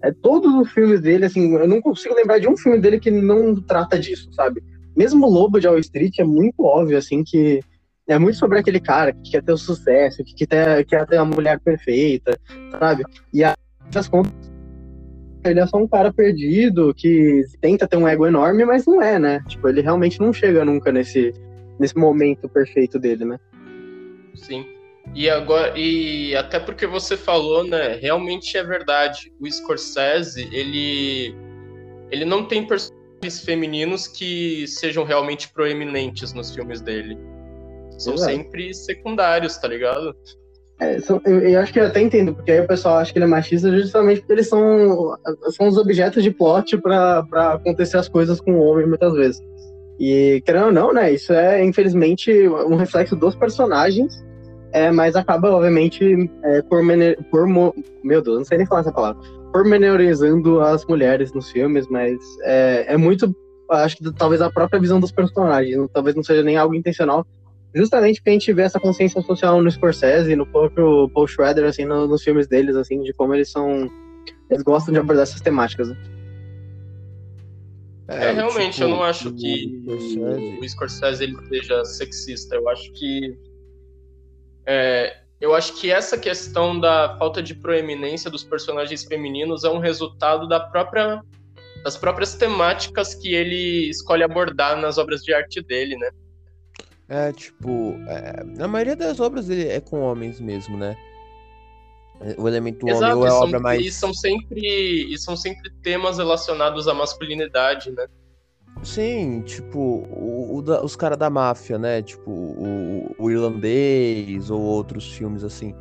é, todos os filmes dele, assim, eu não consigo lembrar de um filme dele que não trata disso, sabe? Mesmo o Lobo de Wall Street é muito óbvio, assim, que é muito sobre aquele cara que quer ter o sucesso, que quer ter, quer ter a mulher perfeita, sabe? E a contas, ele é só um cara perdido que tenta ter um ego enorme, mas não é, né? Tipo, ele realmente não chega nunca nesse, nesse momento perfeito dele, né? Sim. E agora, e até porque você falou, né? Realmente é verdade. O Scorsese, ele, ele não tem personagens femininos que sejam realmente proeminentes nos filmes dele. São Exato. sempre secundários, tá ligado? É, são- eu, eu acho que eu até entendo, porque aí o pessoal acha que ele é machista justamente porque eles são, são os objetos de plot pra acontecer as coisas com o homem muitas vezes. E, querendo ou não, né, isso é, infelizmente, um reflexo dos personagens, é, mas acaba, obviamente, é, pormene- pormo- meu Deus, não sei nem falar essa palavra, pormenorizando as mulheres nos filmes, mas é, é muito, acho que talvez a própria visão dos personagens, talvez não seja nem algo intencional, justamente porque a gente vê essa consciência social no Scorsese, no próprio Paul Schrader, assim, no- nos filmes deles, assim, de como eles são, eles gostam de abordar essas temáticas, né? É, realmente, tipo, eu não acho que o Scorsese- o Scorsese ele seja sexista. Eu acho que é, eu acho que essa questão da falta de proeminência dos personagens femininos é um resultado da própria das próprias temáticas que ele escolhe abordar nas obras de arte dele, né? É, tipo, é, na maioria das obras ele é com homens mesmo, né? O elemento homem Exato, ou é a são, obra mais. e são sempre e são sempre temas relacionados à masculinidade, né? Sim, tipo, o, o da- os caras da máfia, né? Tipo, o, o irlandês ou outros filmes assim.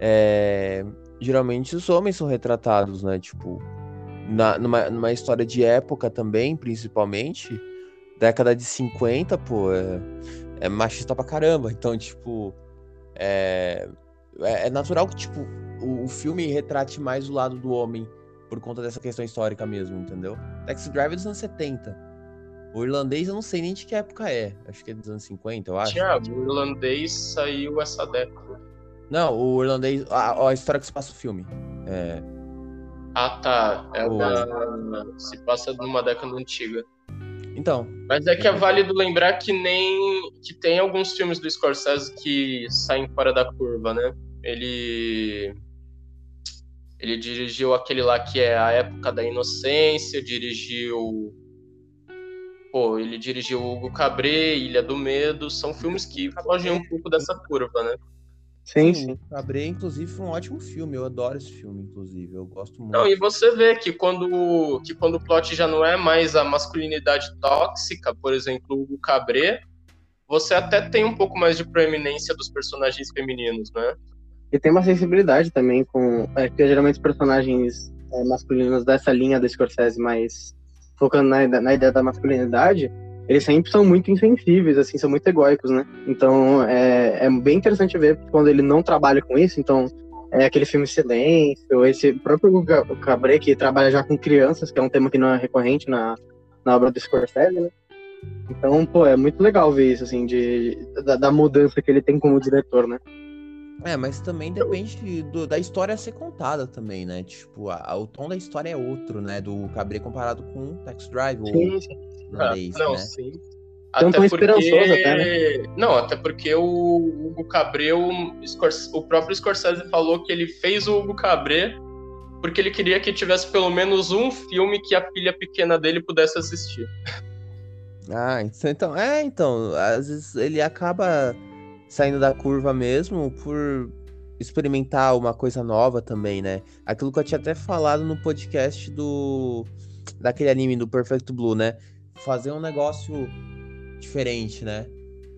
É, geralmente os homens são retratados, né? Tipo, na, numa, numa história de época também, principalmente. Década de 50, pô, é, é machista pra caramba. Então, tipo, é, é, é natural que, tipo, o, o filme retrate mais o lado do homem por conta dessa questão histórica mesmo, entendeu? Taxi Driver é dos anos 70. O irlandês eu não sei nem de que época é. Acho que é dos anos 50, eu acho. Tiago, o irlandês saiu essa década. Não, o irlandês. A, a história que se passa o filme. É. Ah, tá. É O- da se passa numa década antiga. Então, Mas é que é válido lembrar que nem que tem alguns filmes do Scorsese que saem fora da curva, né? Ele ele dirigiu aquele lá que é a época da inocência, dirigiu Pô, ele dirigiu Hugo Cabret, Ilha do Medo, são filmes que fogem um pouco dessa curva, né? Sim, sim. Cabré, inclusive, foi um ótimo filme. Eu adoro esse filme, inclusive. Eu gosto muito. Não, e você vê que quando, que quando o plot já não é mais a masculinidade tóxica, por exemplo, o Cabré, você até tem um pouco mais de proeminência dos personagens femininos, né? E tem uma sensibilidade também com. É, porque geralmente os personagens é, masculinos dessa linha da Scorsese, mais focando na, na ideia da masculinidade, eles sempre são muito insensíveis, assim, são muito egóicos, né? Então é, é bem interessante ver quando ele não trabalha com isso. Então, é aquele filme Silêncio, esse próprio Cabré que trabalha já com crianças, que é um tema que não é recorrente na, na obra do Scorsese, né? Então, pô, é muito legal ver isso, assim, de, da, da mudança que ele tem como diretor, né? É, mas também depende do, da história a ser contada também, né? Tipo, a, o tom da história é outro, né? Do Cabré comparado com o Tax Drive ou Sim, Irlandês, não, né? sim. Um tom esperançoso até, né? Não, até porque o Hugo Cabré, o, o próprio Scorsese falou que ele fez o Hugo Cabré porque ele queria que tivesse pelo menos um filme que a filha pequena dele pudesse assistir. Ah, então, é, então, às vezes ele acaba saindo da curva mesmo por experimentar uma coisa nova também, né? Aquilo que eu tinha até falado no podcast do daquele anime do Perfect Blue, né? Fazer um negócio diferente, né?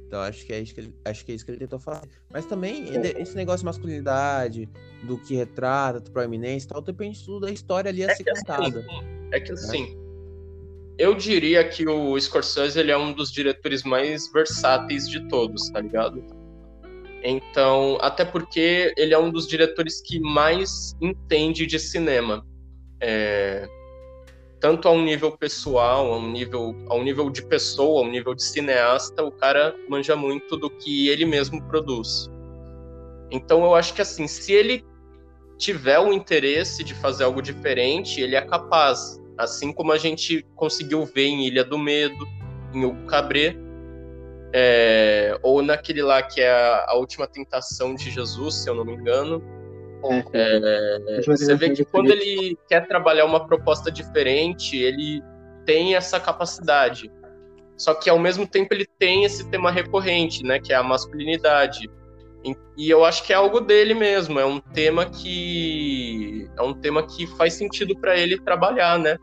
Então acho que é isso que ele, acho que é isso que ele tentou fazer. Mas também ele- esse negócio de masculinidade, do que retrata, do proeminência e tal, depende tudo da história ali a ser que assim, contada. É que assim, eu diria que o Scorsese ele é um dos diretores mais versáteis de todos, tá ligado? Então, até porque ele é um dos diretores que mais entende de cinema. É, tanto a um nível pessoal, a um nível, a um nível de pessoa, a um nível de cineasta, o cara manja muito do que ele mesmo produz. Então eu acho que assim, se ele tiver o interesse de fazer algo diferente, ele é capaz. Assim como a gente conseguiu ver em Ilha do Medo, em Hugo Cabré, é, ou naquele lá que é a, a Última Tentação de Jesus, se eu não me engano. É, Você vê que quando ele quer trabalhar uma proposta diferente, ele tem essa capacidade. Só que ao mesmo tempo ele tem esse tema recorrente, né, que é a masculinidade. E- E eu acho que é algo dele mesmo, é um tema que é um tema que faz sentido para ele trabalhar, né?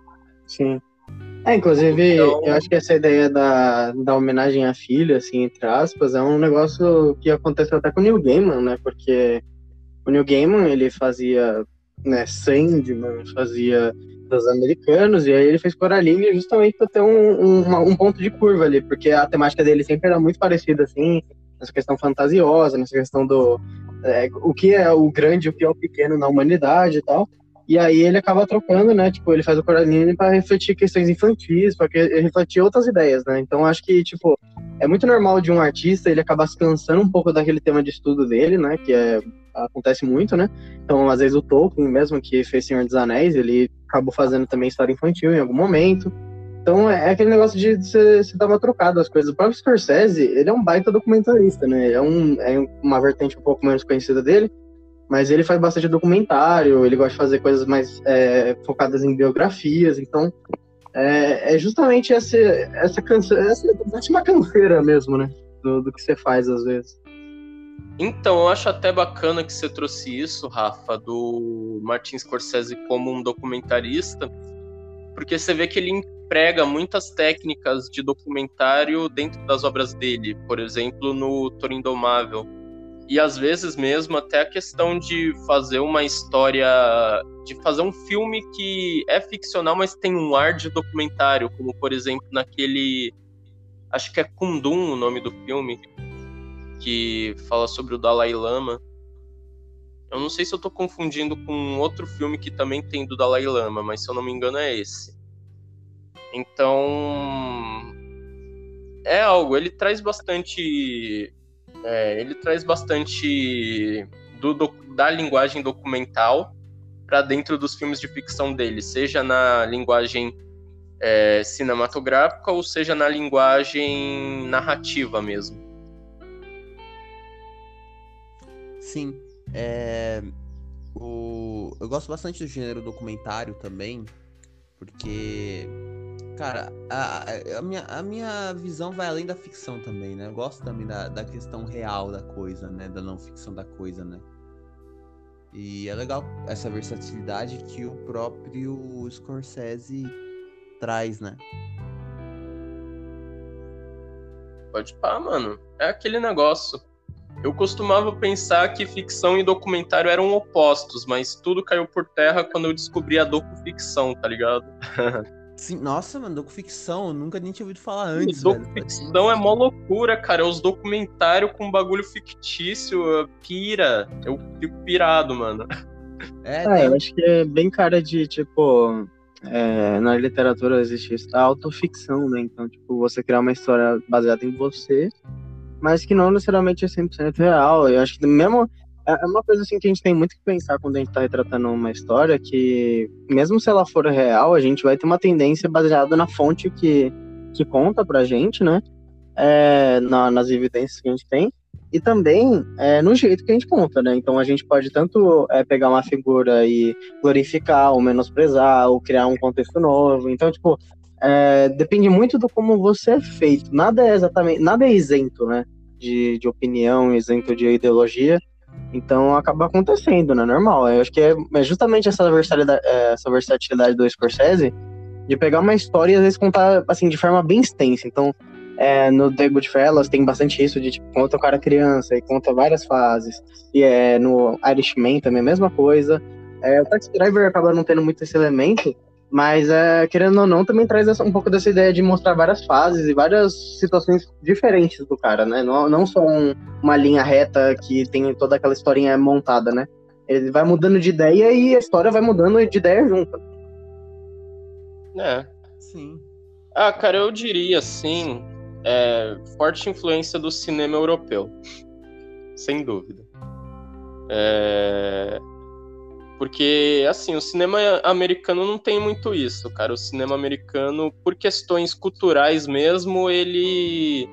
Sim. É, inclusive, Então- eu acho que essa ideia da, da homenagem à filha, assim, entre aspas, é um negócio que aconteceu até com o Neil Gaiman, né? Porque o Neil Gaiman, ele fazia, né, Sandman, fazia dos americanos, e aí ele fez Coraline justamente para ter um, um, um ponto de curva ali, porque a temática dele sempre era muito parecida, assim, nessa questão fantasiosa, nessa questão do é, o que é o grande e o que é o pequeno na humanidade e tal. E aí ele acaba trocando, né? Tipo, ele faz o Coraline para refletir questões infantis, para refletir outras ideias, né? Então acho que, tipo, é muito normal de um artista ele acabar se cansando um pouco daquele tema de estudo dele, né? Que é, acontece muito, né? Então, às vezes o Tolkien, mesmo que fez Senhor dos Anéis, ele acabou fazendo também história infantil em algum momento. Então é aquele negócio de você dar uma trocada as coisas. O próprio Scorsese, ele é um baita documentarista, né? É, um, é uma vertente um pouco menos conhecida dele, mas ele faz bastante documentário, ele gosta de fazer coisas mais é, focadas em biografias, então é, é justamente essa, essa canção, essa uma canseira mesmo, né? Do, do que você faz às vezes. Então, eu acho até bacana que você trouxe isso, Rafa, do Martin Scorsese como um documentarista, porque você vê que ele emprega muitas técnicas de documentário dentro das obras dele, por exemplo, no Toro Indomável. E às vezes mesmo até a questão de fazer uma história, de fazer um filme que é ficcional, mas tem um ar de documentário, como por exemplo naquele. Acho que é Kundum o nome do filme, que fala sobre o Dalai Lama. Eu não sei se eu tô confundindo com outro filme que também tem do Dalai Lama, mas se eu não me engano é esse. Então. É algo, ele traz bastante. é, ele traz bastante do, da linguagem documental para dentro dos filmes de ficção dele, seja na linguagem é, cinematográfica ou seja na linguagem narrativa mesmo. Sim. É, o, eu gosto bastante do gênero documentário também, porque, cara, a, a- a minha, a minha visão vai além da ficção também, né? Eu gosto também da, da questão real da coisa, né? Da não ficção da coisa, né? E é legal essa versatilidade que o próprio Scorsese traz, né? Pode pá, mano. É aquele negócio. Eu costumava pensar que ficção e documentário eram opostos, mas tudo caiu por terra quando eu descobri a docuficção, tá ligado? Sim, nossa, mano, docuficção, eu nunca nem tinha ouvido falar antes, velho. Ser Docuficção é mó loucura, cara. É os documentários com bagulho fictício, pira. Eu fico pirado, mano. É, É, eu acho que é bem cara de, tipo, é, na literatura existe isso, a autoficção, né? Então, tipo, você criar uma história baseada em você, mas que não necessariamente é 100% real. Eu acho que mesmo, É, é uma coisa assim que a gente tem muito que pensar quando a gente tá retratando uma história, que mesmo se ela for real, a gente vai ter uma tendência baseada na fonte que, que conta pra gente, né? É, na, nas evidências que a gente tem, e também é, no jeito que a gente conta, né? Então a gente pode tanto é, pegar uma figura e glorificar, ou menosprezar, ou criar um contexto novo. Então, tipo, é, depende muito do como você é feito. Nada é exatamente, nada é isento, né? De, de opinião, isento de ideologia. Então acaba acontecendo, né? Normal. Eu acho que é, é justamente essa versatilidade, é, essa versatilidade do Scorsese de pegar uma história e às vezes contar assim de forma bem extensa. Então, é, no The Goodfellas tem bastante isso de tipo, conta o cara criança e conta várias fases. E é, no Irishman também a mesma coisa. É, o Taxi Driver acaba não tendo muito esse elemento, mas, é, querendo ou não, também traz essa, um pouco dessa ideia de mostrar várias fases e várias situações diferentes do cara, né? Não, não só um, uma linha reta que tem toda aquela historinha montada, né? Ele vai mudando de ideia e a história vai mudando de ideia junto. É. Sim. Ah, cara, eu diria assim, é, forte influência do cinema europeu. Sem dúvida. É, porque, assim, o cinema americano não tem muito isso, cara. O cinema americano, por questões culturais mesmo, ele,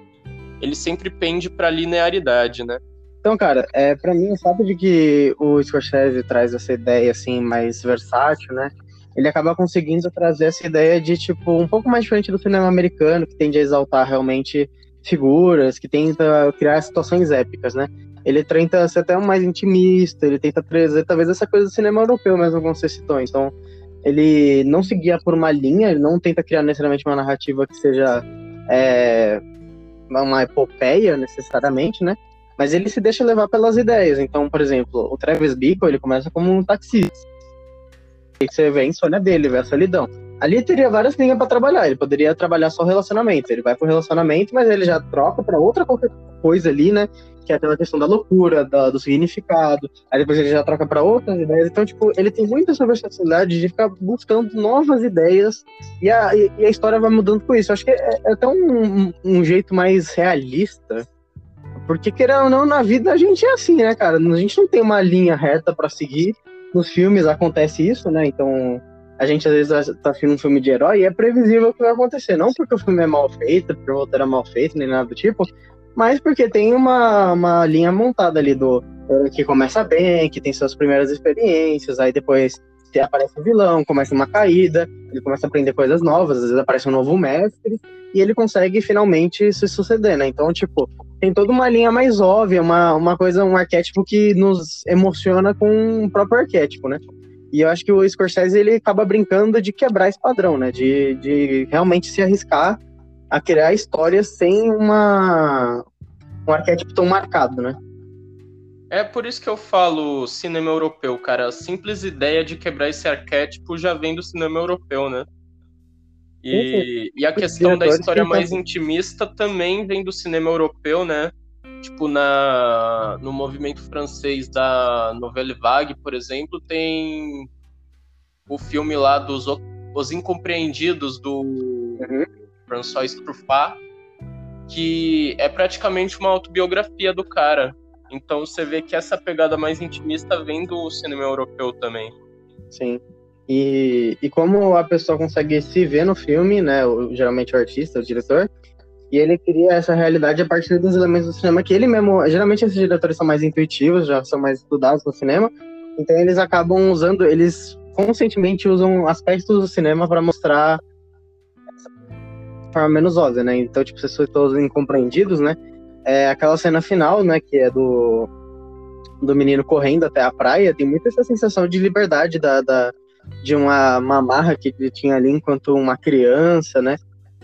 ele sempre pende pra linearidade, né? Então, cara, é, para mim, o fato de que o Scorsese traz essa ideia, assim, mais versátil, né? Ele acaba conseguindo trazer essa ideia de, tipo, um pouco mais diferente do cinema americano, que tende a exaltar realmente figuras, que tenta criar situações épicas, né? Ele tenta ser até mais intimista, ele tenta trazer talvez essa coisa do cinema europeu mesmo, como você citou. Então, ele não se guia por uma linha, ele não tenta criar necessariamente uma narrativa que seja é, uma epopeia, necessariamente, né? Mas ele se deixa levar pelas ideias. Então, por exemplo, o Travis Bickle, ele começa como um taxista. E você vê a insônia dele, vê a solidão. Ali teria várias linhas para trabalhar. Ele poderia trabalhar só relacionamento. Ele vai pro relacionamento, mas ele já troca para outra coisa ali, né? Que é aquela questão da loucura, da, do significado. Aí depois ele já troca para outras ideias. Então, tipo, ele tem muita essa versatilidade de ficar buscando novas ideias e a, e, a história vai mudando com isso. Eu acho que é, é até um, um jeito mais realista. Porque, querendo ou não, na vida a gente é assim, né, cara? A gente não tem uma linha reta para seguir. Nos filmes acontece isso, né? Então, a gente às vezes tá assistindo um filme de herói e é previsível o que vai acontecer. Não porque o filme é mal feito, porque o roteiro é mal feito, nem nada do tipo, mas porque tem uma, uma linha montada ali do que começa bem, que tem suas primeiras experiências, aí depois aparece o vilão, começa uma caída, ele começa a aprender coisas novas, às vezes aparece um novo mestre, e ele consegue finalmente se suceder, né? Então, tipo, tem toda uma linha mais óbvia, uma, uma coisa, um arquétipo que nos emociona com o próprio arquétipo, né? E eu acho que o Scorsese ele acaba brincando de quebrar esse padrão, né? De, de realmente se arriscar a criar histórias sem uma, um arquétipo tão marcado, né? É por isso que eu falo cinema europeu, cara. A simples ideia de quebrar esse arquétipo já vem do cinema europeu, né? E, e a questão da história mais intimista também vem do cinema europeu, né? Tipo, na, no movimento francês da Novelle Vague, por exemplo, tem o filme lá dos Os Incompreendidos do uhum. François Truffaut, que é praticamente uma autobiografia do cara. Então você vê que essa pegada mais intimista vem do cinema europeu também. Sim. E, e como a pessoa consegue se ver no filme, né? O, geralmente o artista, o diretor, e ele cria essa realidade a partir dos elementos do cinema que ele mesmo. Geralmente esses diretores são mais intuitivos, já são mais estudados no cinema. Então eles acabam usando, eles conscientemente usam aspectos do cinema para mostrar forma menos óbvia, né? Então, tipo, vocês todos incompreendidos, né? É aquela cena final, né? Que é do, do menino correndo até a praia, tem muita essa sensação de liberdade da, da de uma, uma marra que ele tinha ali enquanto uma criança, né?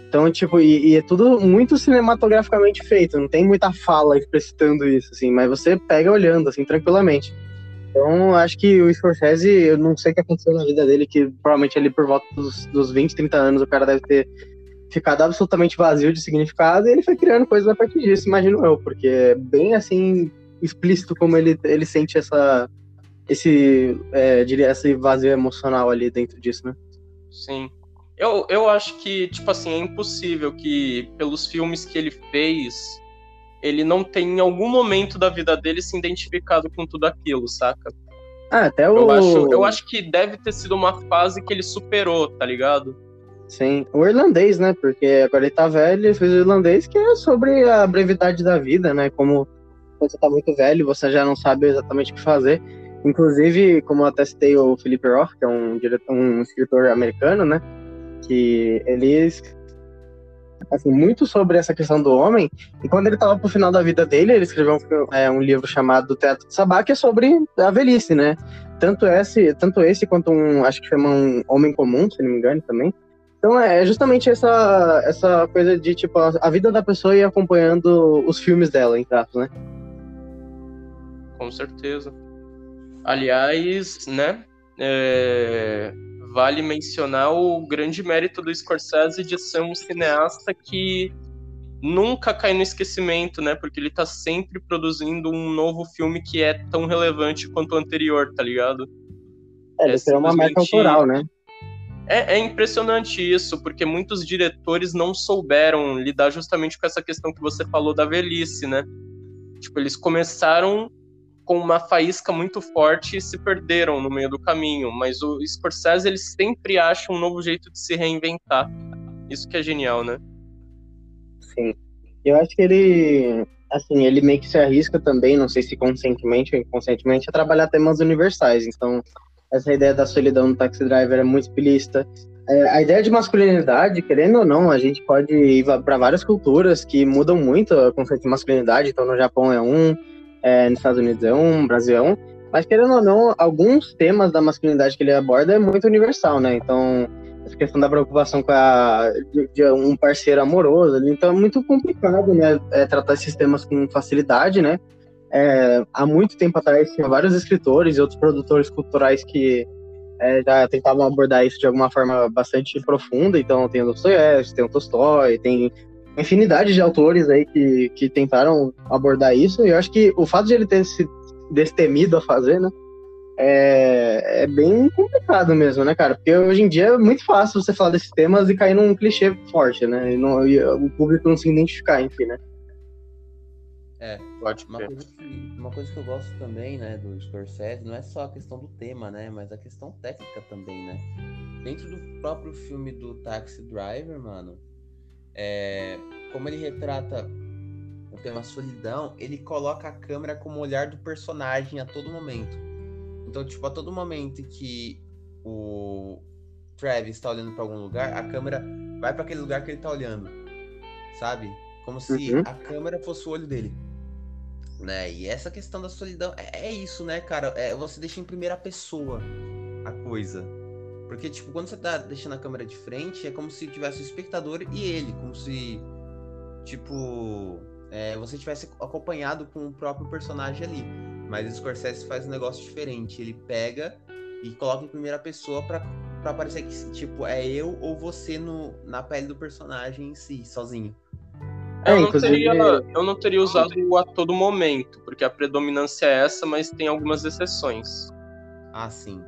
Então, tipo, e, e, é tudo muito cinematograficamente feito, não tem muita fala explicitando isso, assim, mas você pega olhando, assim, tranquilamente. Então, acho que o Scorsese, eu não sei o que aconteceu na vida dele, que provavelmente ali por volta dos, dos 20, 30 anos o cara deve ter ficado absolutamente vazio de significado e ele foi criando coisas a partir disso, imagino eu, porque é bem, assim, explícito como ele, ele sente essa, esse, é, diria, esse vazio emocional ali dentro disso, né? Sim. Eu, eu acho que, tipo assim, é impossível que, pelos filmes que ele fez, ele não tem em algum momento da vida dele se identificado com tudo aquilo, saca? Ah, até o. Eu acho, eu acho que deve ter sido uma fase que ele superou, tá ligado? Sim, o irlandês, né? Porque agora ele tá velho, ele fez o irlandês, que é sobre a brevidade da vida, né? Como quando você tá muito velho, você já não sabe exatamente o que fazer. Inclusive, como eu atestei o Philip Roth, que é um, diretor, um escritor americano, né? Que ele assim, muito sobre essa questão do homem. E quando ele estava pro final da vida dele, ele escreveu um, é, um livro chamado Teto de Sabá, que é sobre a velhice, né? Tanto esse, tanto esse quanto um, acho que chama um Homem Comum, se não me engano, também. Então é justamente essa, essa coisa de, tipo, a vida da pessoa ir acompanhando os filmes dela, em traços, né? Com certeza. Aliás, né? É, vale mencionar o grande mérito do Scorsese de ser um cineasta que nunca cai no esquecimento, né? Porque ele tá sempre produzindo um novo filme que é tão relevante quanto o anterior, tá ligado? É, é, é uma marca autoral, né? É, é, impressionante isso, porque muitos diretores não souberam lidar justamente com essa questão que você falou da velhice, né? Tipo, eles começaram com uma faísca muito forte e se perderam no meio do caminho, mas o Scorsese ele sempre acha um novo jeito de se reinventar. Isso que é genial, né? Sim. Eu acho que ele, assim, ele meio que se arrisca também, não sei se conscientemente ou inconscientemente, a trabalhar temas universais. Então, essa ideia da solidão do Taxi Driver é muito explícita. É, a ideia de masculinidade, querendo ou não, a gente pode ir para várias culturas que mudam muito o conceito de masculinidade. Então, no Japão é um, é, nos Estados Unidos é um, no Brasil é um. Mas, querendo ou não, alguns temas da masculinidade que ele aborda é muito universal, né? Então, essa questão da preocupação com a, de, de um parceiro amoroso, então é muito complicado, né? É, tratar esses temas com facilidade, né? É, há muito tempo atrás tinha vários escritores e outros produtores culturais que é, já tentavam abordar isso de alguma forma bastante profunda. Então tem o Dostoiévski, tem o Tolstói, tem infinidade de autores aí que, que tentaram abordar isso. E eu acho que o fato de ele ter se destemido a fazer, né? É, é bem complicado mesmo, né, cara? Porque hoje em dia é muito fácil você falar desses temas e cair num clichê forte, né? E, não, e o público não se identificar, enfim, né? É, Pode uma coisa, que, uma coisa que eu gosto também, né, do Scorsese, não é só a questão do tema, né, mas a questão técnica também, né. Dentro do próprio filme do Taxi Driver, mano, é, como ele retrata o tema solidão, ele coloca a câmera como olhar do personagem a todo momento. Então, tipo, a todo momento que o Travis está olhando para algum lugar, a câmera vai para aquele lugar que ele está olhando, sabe? Como se uhum. a câmera fosse o olho dele né? E essa questão da solidão é, é isso, né, cara? É, você deixa em primeira pessoa a coisa. Porque, tipo, quando você tá deixando a câmera de frente, é como se tivesse o espectador e ele, como se, tipo, é, você tivesse acompanhado com o próprio personagem ali. Mas o Scorsese faz um negócio diferente. Ele pega e coloca em primeira pessoa para parecer que, tipo, é eu ou você no, na pele do personagem em si, sozinho. É, eu, não teria, eu não teria usado a todo momento, porque a predominância é essa, mas tem algumas exceções. Ah, sim.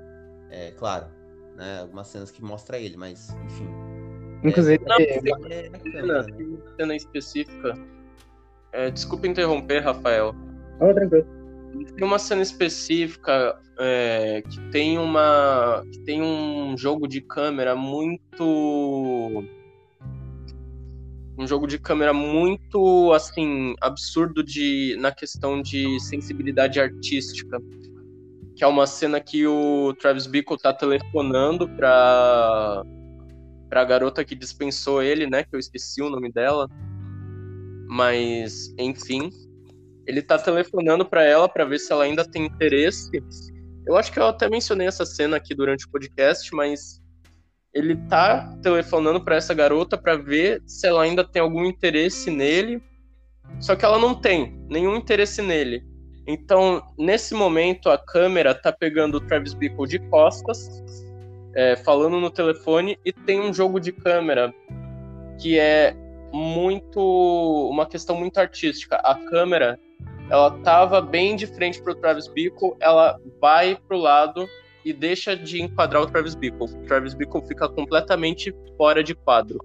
É, claro. Né? Algumas cenas que mostra ele, mas, enfim. Inclusive, é, não, tem, é, cena, tem uma cena específica. É, desculpa interromper, Rafael. Oh, tranquilo. Tem uma cena específica é, que tem uma. que tem um jogo de câmera muito um jogo de câmera muito assim absurdo de na questão de sensibilidade artística que é uma cena que o Travis Bickle tá telefonando para para a garota que dispensou ele, né, que eu esqueci o nome dela. Mas enfim, ele tá telefonando para ela para ver se ela ainda tem interesse. Eu acho que eu até mencionei essa cena aqui durante o podcast, mas ele tá telefonando para essa garota para ver se ela ainda tem algum interesse nele. Só que ela não tem nenhum interesse nele. Então, nesse momento, a câmera tá pegando o Travis Bickle de costas, é, falando no telefone, e tem um jogo de câmera que é muito. uma questão muito artística. A câmera, ela tava bem de frente pro Travis Bickle, ela vai pro lado e deixa de enquadrar o Travis Bickle. O Travis Bickle fica completamente fora de quadro.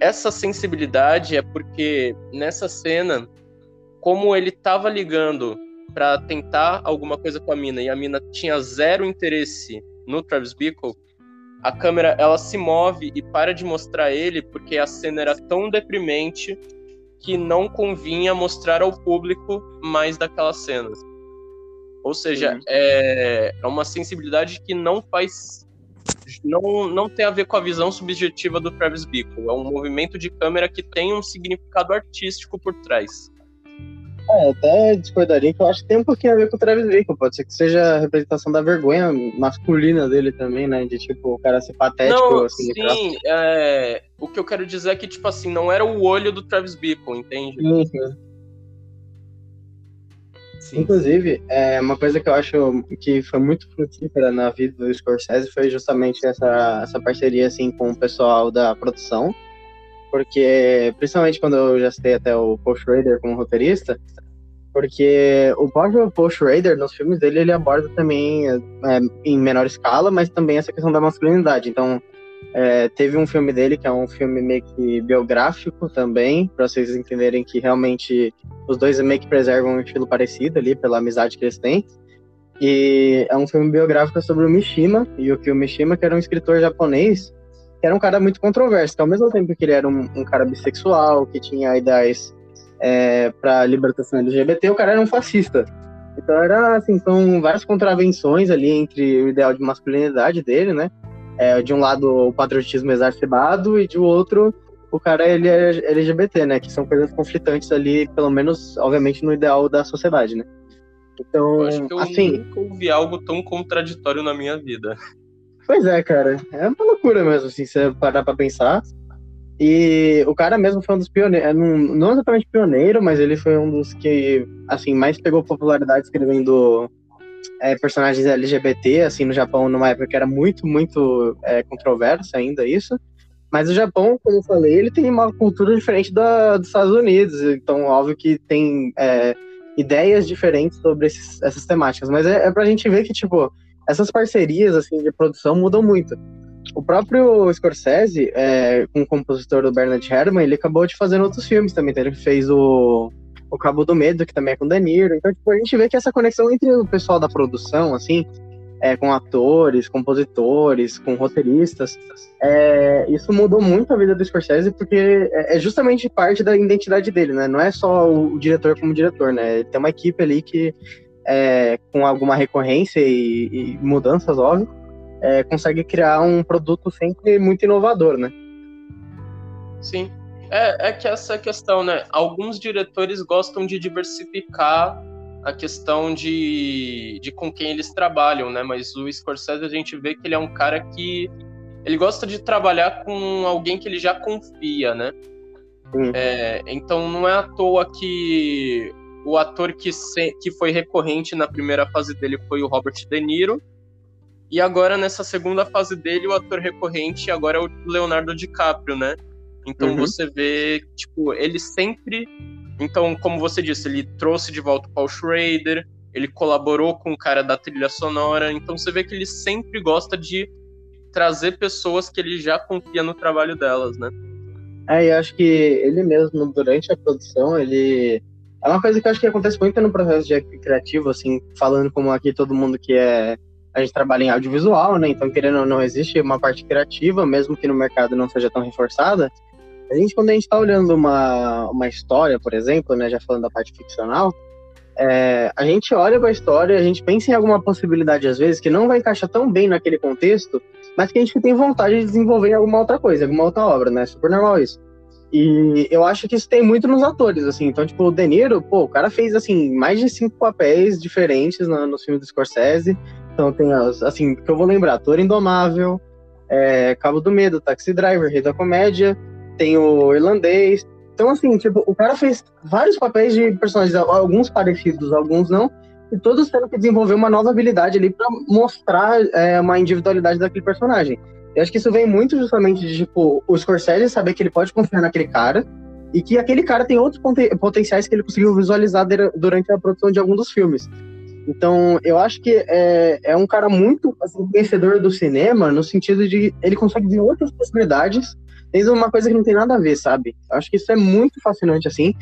essa sensibilidade é porque nessa cena, como ele tava ligando para tentar alguma coisa com a mina e a mina tinha zero interesse no Travis Bickle, a câmera ela se move e para de mostrar ele porque a cena era tão deprimente que não convinha mostrar ao público mais daquelas cenas. Ou seja, é, é uma sensibilidade que não faz. Não, não tem a ver com a visão subjetiva do Travis Bickle. É um movimento de câmera que tem um significado artístico por trás. É, até discordaria que eu acho que tem um pouquinho a ver com o Travis Bickle. Pode ser que seja a representação da vergonha masculina dele também, né? De tipo, o cara ser patético. Não, assim, sim, é... o que eu quero dizer é que, tipo assim, não era o olho do Travis Bickle, entende? Uhum. Sim. Inclusive, é, uma coisa que eu acho que foi muito frutífera na vida do Scorsese foi justamente essa, essa parceria assim, com o pessoal da produção porque principalmente quando eu já citei até o Paul Schrader como roteirista, porque o próprio Paul Schrader, nos filmes dele, ele aborda também é, em menor escala, mas também essa questão da masculinidade. Então, é, teve um filme dele que é um filme meio que biográfico também, para vocês entenderem que realmente os dois meio que preservam um estilo parecido ali, pela amizade que eles têm. E é um filme biográfico sobre o Mishima, e o que o Mishima, que era um escritor japonês, era um cara muito controverso, que ao mesmo tempo que ele era um, um cara bissexual, que tinha ideias é, para libertação LGBT, o cara era um fascista. Então era assim, são várias contravenções ali entre o ideal de masculinidade dele, né? É, de um lado o patriotismo exacerbado e de outro o cara ele é LGBT, né? Que são coisas conflitantes ali, pelo menos, obviamente, no ideal da sociedade, né? Então, eu acho que eu assim, nunca ouvi algo tão contraditório na minha vida. Pois é, cara. É uma loucura mesmo, assim, você parar pra pensar. E o cara mesmo foi um dos pioneiros, é, não, não exatamente pioneiro, mas ele foi um dos que, assim, mais pegou popularidade escrevendo é, personagens LGBT, assim, no Japão, numa época que era muito, muito é, controversa ainda isso. Mas o Japão, como eu falei, ele tem uma cultura diferente da, dos Estados Unidos, então óbvio que tem é, ideias diferentes sobre esses, essas temáticas. Mas é, é pra gente ver que, tipo, essas parcerias assim de produção mudam muito. O próprio Scorsese, é, com o compositor do Bernard Herrmann, ele acabou de fazer outros filmes também. Então ele fez o, o Cabo do Medo, que também é com o Niro. Então, tipo, a gente vê que essa conexão entre o pessoal da produção, assim, é, com atores, compositores, com roteiristas, é, isso mudou muito a vida do Scorsese, porque é, é justamente parte da identidade dele, né? Não é só o, o diretor como diretor, né? Ele tem uma equipe ali que é, com alguma recorrência e, e mudanças, óbvio, é, consegue criar um produto sempre muito inovador, né? Sim. É, é que essa é a questão, né? Alguns diretores gostam de diversificar a questão de, de com quem eles trabalham, né? Mas o Scorsese a gente vê que ele é um cara que ele gosta de trabalhar com alguém que ele já confia, né? É, então não é à toa que o ator que, se, que foi recorrente na primeira fase dele foi o Robert De Niro. E agora, nessa segunda fase dele, o ator recorrente agora é o Leonardo DiCaprio, né? Então uhum. você vê, tipo, ele sempre. Então, como você disse, ele trouxe de volta o Paul Schrader, ele colaborou com o cara da trilha sonora. Então você vê que ele sempre gosta de trazer pessoas que ele já confia no trabalho delas, né? É, e acho que ele mesmo, durante a produção, ele é uma coisa que eu acho que acontece muito no processo de criativo, assim, falando como aqui todo mundo que é. A gente trabalha em audiovisual, né? Então, querendo ou não, existe uma parte criativa, mesmo que no mercado não seja tão reforçada. A gente, quando a gente está olhando uma, uma história, por exemplo, né? Já falando da parte ficcional, é, a gente olha para a história, a gente pensa em alguma possibilidade, às vezes, que não vai encaixar tão bem naquele contexto, mas que a gente tem vontade de desenvolver em alguma outra coisa, alguma outra obra, né? Super normal isso. E eu acho que isso tem muito nos atores, assim. Então, tipo, o De Niro, pô, o cara fez, assim, mais de cinco papéis diferentes no, no filme do Scorsese. Então tem, as, assim, que eu vou lembrar, Ator Indomável, é, Cabo do Medo, Taxi Driver, Rei da Comédia, tem o Irlandês. Então, assim, tipo, o cara fez vários papéis de personagens, alguns parecidos, alguns não, e todos tendo que desenvolver uma nova habilidade ali para mostrar é, uma individualidade daquele personagem. Eu acho que isso vem muito justamente de, tipo, o Scorsese saber que ele pode confiar naquele cara e que aquele cara tem outros potenciais que ele conseguiu visualizar durante a produção de algum dos filmes. Então, eu acho que é, é um cara muito assim, conhecedor do cinema, no sentido de ele consegue ver outras possibilidades fez uma coisa que não tem nada a ver, sabe? Acho que isso é muito fascinante, assim.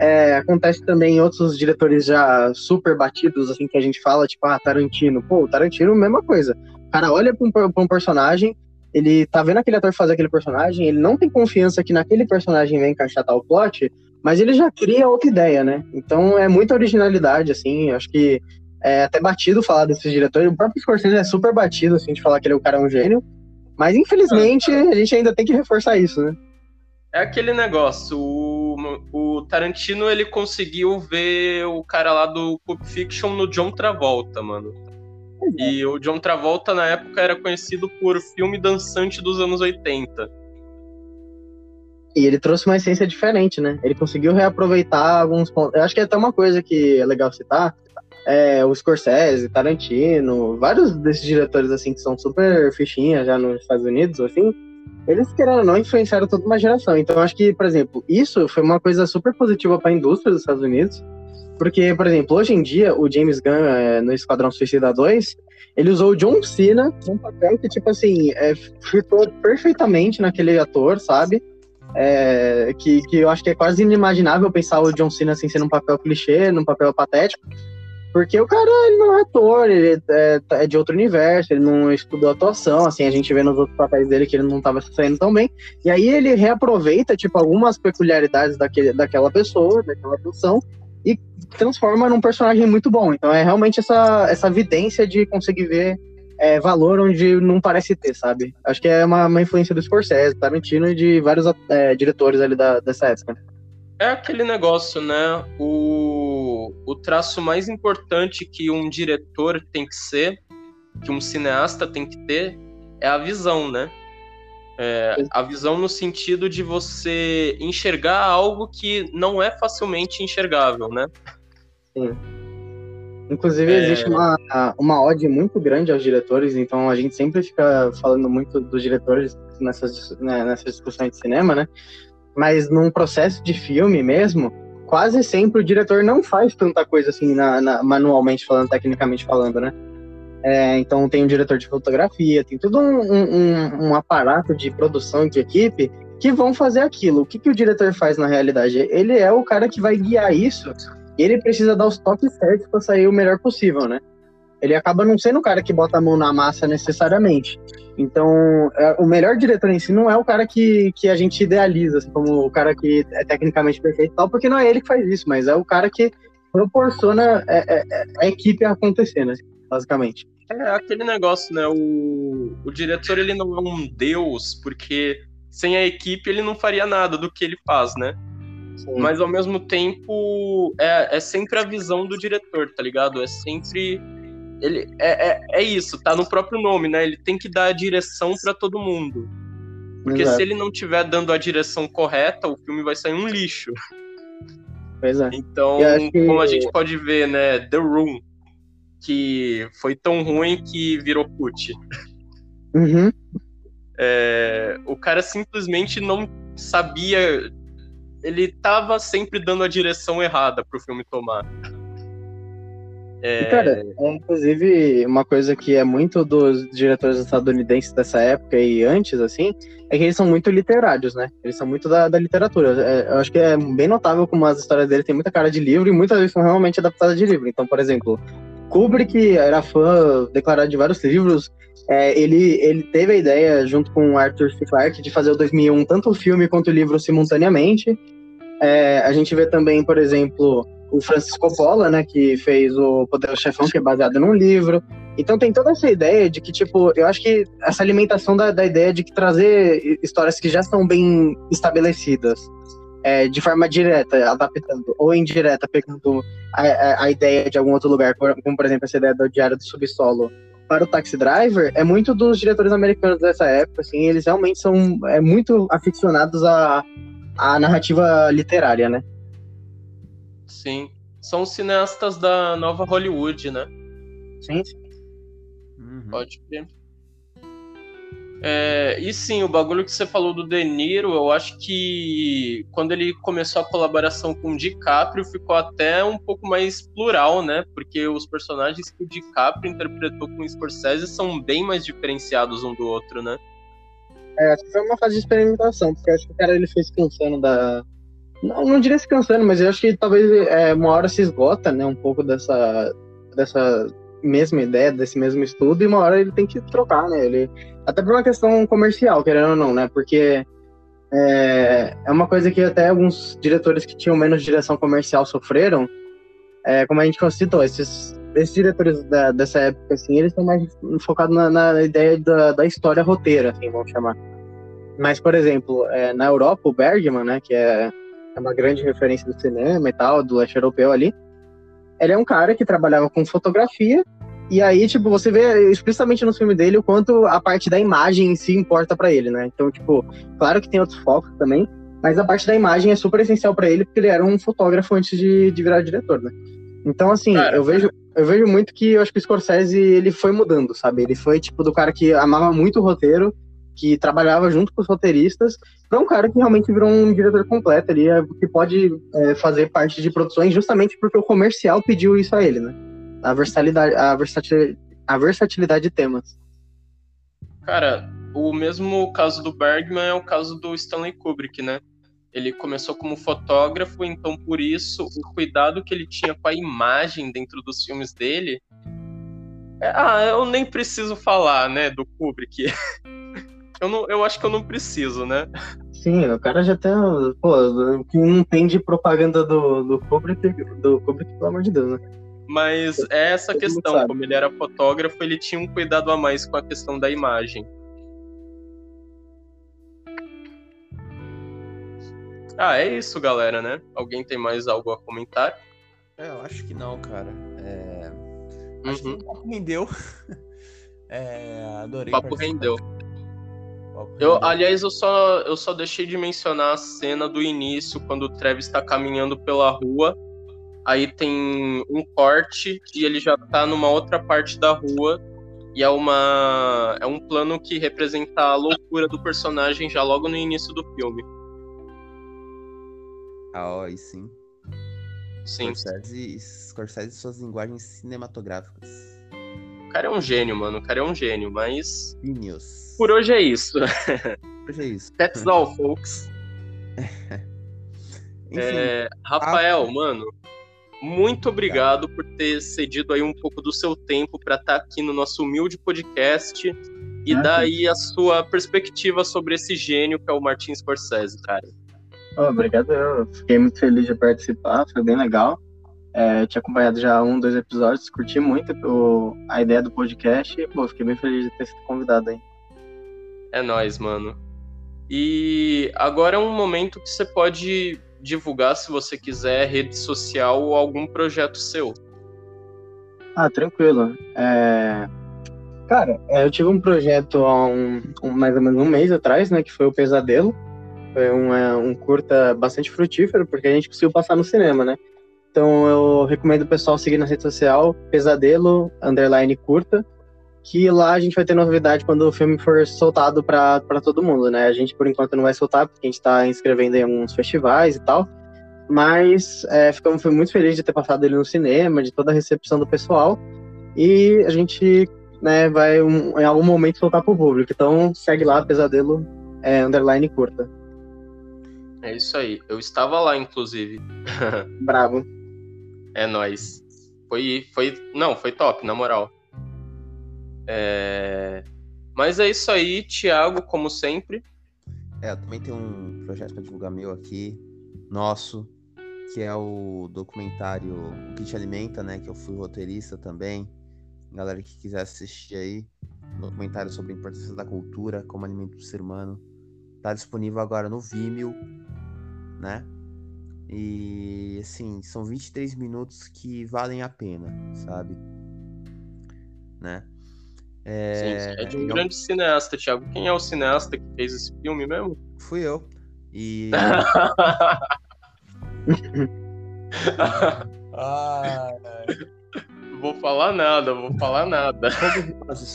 É, acontece também em outros diretores já super batidos, assim, que a gente fala, tipo, ah, Tarantino. Pô, Tarantino, mesma coisa. O cara olha pra um, pra um personagem, ele tá vendo aquele ator fazer aquele personagem, ele não tem confiança que naquele personagem vai encaixar tal plot, mas ele já cria outra ideia, né? Então é muita originalidade, assim, acho que é até batido falar desses diretores. O próprio Scorsese é super batido, assim, de falar que ele é o cara é um gênio. Mas infelizmente a gente ainda tem que reforçar isso, né? É aquele negócio, o, o Tarantino ele conseguiu ver o cara lá do Pulp Fiction no John Travolta, mano. E o John Travolta na época era conhecido por filme dançante dos anos 80. E ele trouxe uma essência diferente, né? Ele conseguiu reaproveitar alguns pontos. Eu acho que é até uma coisa que é legal citar. É, o Scorsese, Tarantino, vários desses diretores assim que são super fichinha já nos Estados Unidos, assim, eles querendo não influenciaram toda uma geração. Então acho que, por exemplo, isso foi uma coisa super positiva para a indústria dos Estados Unidos, porque, por exemplo, hoje em dia o James Gunn é, no Esquadrão Suicida 2, ele usou o John Cena num papel que tipo assim, é, ficou perfeitamente naquele ator, sabe? É, que, que eu acho que é quase inimaginável pensar o John Cena assim sendo um papel clichê, num papel patético. Porque o cara, ele não é ator, ele é, é, de outro universo, ele não estudou atuação, assim, a gente vê nos outros papéis dele que ele não estava saindo tão bem. E aí ele reaproveita, tipo, algumas peculiaridades daquele, daquela pessoa, daquela atuação, e transforma num personagem muito bom. Então é realmente essa, essa evidência de conseguir ver é, valor onde não parece ter, sabe? Acho que é uma, uma influência do Scorsese, Tarantino e de vários é, diretores ali da, dessa época. É aquele negócio, né? O, o traço mais importante que um diretor tem que ser, que um cineasta tem que ter, é a visão, né? É, a visão no sentido de você enxergar algo que não é facilmente enxergável, né? Sim. Inclusive, é... existe uma, uma ode muito grande aos diretores, então a gente sempre fica falando muito dos diretores nessas, né, nessas discussões de cinema, né? Mas num processo de filme mesmo, quase sempre o diretor não faz tanta coisa assim, na, na manualmente falando, tecnicamente falando, né? É, então tem um diretor de fotografia, tem todo um, um, um, aparato de produção de equipe que vão fazer aquilo. O que, que o diretor faz na realidade? Ele é o cara que vai guiar isso ele precisa dar os toques certos para sair o melhor possível, né? Ele acaba não sendo o cara que bota a mão na massa necessariamente. Então, é, o melhor diretor em si não é o cara que, que a gente idealiza, assim, como o cara que é tecnicamente perfeito e tal, porque não é ele que faz isso, mas é o cara que proporciona a, é, é, a equipe acontecer, né? Basicamente. É aquele negócio, né? O, o diretor ele não é um deus, porque sem a equipe ele não faria nada do que ele faz, né? Sim. Mas ao mesmo tempo é, é sempre a visão do diretor, tá ligado? É sempre ele é, é, é, isso, tá no próprio nome, né? Ele tem que dar a direção para todo mundo. Porque Exato. se ele não tiver dando a direção correta, o filme vai sair um lixo. É. Então, que... como a gente pode ver, né, The Room, que foi tão ruim que virou put. Uhum. É, o cara simplesmente não sabia. Ele tava sempre dando a direção errada pro filme tomar. É... Cara, inclusive, uma coisa que é muito dos diretores estadunidenses dessa época e antes, assim, é que eles são muito literários, né? Eles são muito da, da literatura. É, eu acho que é bem notável como as histórias dele têm muita cara de livro e muitas vezes são realmente adaptadas de livro. Então, por exemplo, Kubrick era fã declarado de vários livros. É, ele, ele teve a ideia, junto com Arthur C. Clarke, de fazer o 2001 tanto o filme quanto o livro simultaneamente. É, a gente vê também, por exemplo, o Francis Coppola, né, que fez o Poder do Chefão, que é baseado num livro. Então tem toda essa ideia de que, tipo, eu acho que essa alimentação da, da ideia de que trazer histórias que já são bem estabelecidas, é, de forma direta, adaptando, ou indireta, pegando a, a, a, ideia de algum outro lugar, como por exemplo essa ideia do Diário do Subsolo, para o Taxi Driver, é muito dos diretores americanos dessa época, assim, eles realmente são é, muito aficionados à, à narrativa literária, né? Sim. São cineastas da nova Hollywood, né? Sim, sim. Uhum. Pode ver. É, e sim, o bagulho que você falou do De Niro, eu acho que quando ele começou a colaboração com o DiCaprio ficou até um pouco mais plural, né? Porque os personagens que o DiCaprio interpretou com o Scorsese são bem mais diferenciados um do outro, né? É, acho que foi uma fase de experimentação, porque acho que o cara ele foi se cansando da. Não, não diria se cansando, mas eu acho que talvez é, uma hora se esgota, né, um pouco dessa, dessa mesma ideia, desse mesmo estudo, e uma hora ele tem que trocar, né? Ele, até por uma questão comercial, querendo ou não, né? Porque é, é uma coisa que até alguns diretores que tinham menos direção comercial sofreram, é, como a gente citou, esses, esses diretores da, dessa época, assim, eles estão mais focados na, na ideia da, da, história roteira, assim, vamos chamar. Mas, por exemplo, é, na Europa, o Bergman, né, que é, é uma grande referência do cinema e tal, do leste europeu ali, ele é um cara que trabalhava com fotografia, e aí, tipo, você vê explicitamente no filme dele o quanto a parte da imagem em si importa para ele, né? Então, tipo, claro que tem outros focos também, mas a parte da imagem é super essencial para ele, porque ele era um fotógrafo antes de, de virar diretor, né? Então, assim, cara, eu vejo, eu vejo muito que eu acho que o Scorsese ele foi mudando, sabe? Ele foi tipo do cara que amava muito o roteiro, que trabalhava junto com os roteiristas, para um cara que realmente virou um diretor completo ali, é, que pode é, fazer parte de produções justamente porque o comercial pediu isso a ele, né? A versatilidade, a versatilidade, a versatilidade de temas. Cara, o mesmo caso do Bergman é o caso do Stanley Kubrick, né? Ele começou como fotógrafo, então por isso o cuidado que ele tinha com a imagem dentro dos filmes dele. É, ah, eu nem preciso falar, né, do Kubrick. eu, não, eu acho que eu não preciso, né? Sim, o cara já tem. Pô, que não tem de propaganda do, do Kubrick, do Kubrick, pelo amor de Deus, né? Mas é essa questão, como ele era fotógrafo, ele tinha um cuidado a mais com a questão da imagem. Ah, é isso, galera, né? Alguém tem mais algo a comentar? É, eu acho que não, cara. É... Acho uhum. que o papo rendeu. é, adorei. O papo rendeu. Eu, aliás, eu só, eu só deixei de mencionar a cena do início, quando o Travis está caminhando pela rua. Aí tem um corte e ele já tá numa outra parte da rua. E é, uma, é um plano que representa a loucura do personagem já logo no início do filme. Ah, ó, e sim. Sim. Scorsese, Scorsese e suas linguagens cinematográficas. O cara é um gênio, mano. O cara é um gênio, mas. Genius. Por hoje é isso. Por hoje é isso. That's all, folks. Enfim, é, Rafael, a... mano, muito obrigado por ter cedido aí um pouco do seu tempo para estar tá aqui no nosso humilde podcast e ah, dar aí a sua perspectiva sobre esse gênio que é o Martin Scorsese, cara. Oh, obrigado, eu fiquei muito feliz de participar, foi bem legal. É, tinha acompanhado já um, dois episódios, curti muito o, a ideia do podcast e, pô, fiquei bem feliz de ter sido convidado aí. É nóis, mano. E agora é um momento que você pode divulgar, se você quiser, rede social ou algum projeto seu. Ah, tranquilo. É... Cara, é, eu tive um projeto há um, um, mais ou menos um mês atrás, né, que foi o Pesadelo foi uma, um curta bastante frutífero, porque a gente conseguiu passar no cinema, né? Então eu recomendo o pessoal seguir na rede social Pesadelo, underline curta, que lá a gente vai ter novidade quando o filme for soltado para todo mundo, né? A gente por enquanto não vai soltar, porque a gente está inscrevendo em alguns festivais e tal. Mas é, ficamos muito feliz de ter passado ele no cinema, de toda a recepção do pessoal. E a gente né, vai um, em algum momento soltar para o público. Então segue lá, Pesadelo é, underline curta. É isso aí. Eu estava lá, inclusive. Bravo. É nóis. Foi, foi. Não, foi top, na moral. É... Mas é isso aí, Thiago, como sempre. É, também tenho um projeto para divulgar meu aqui, nosso, que é o documentário O que te alimenta, né? Que eu fui roteirista também. Galera que quiser assistir aí, documentário sobre a importância da cultura como alimento do ser humano. Tá disponível agora no Vimeo, né? E assim, são 23 minutos que valem a pena, sabe? Né? É, Sim, é de um grande cineasta, Thiago. Quem é o cineasta que fez esse filme mesmo? Fui eu. E. Vou falar nada, vou falar nada.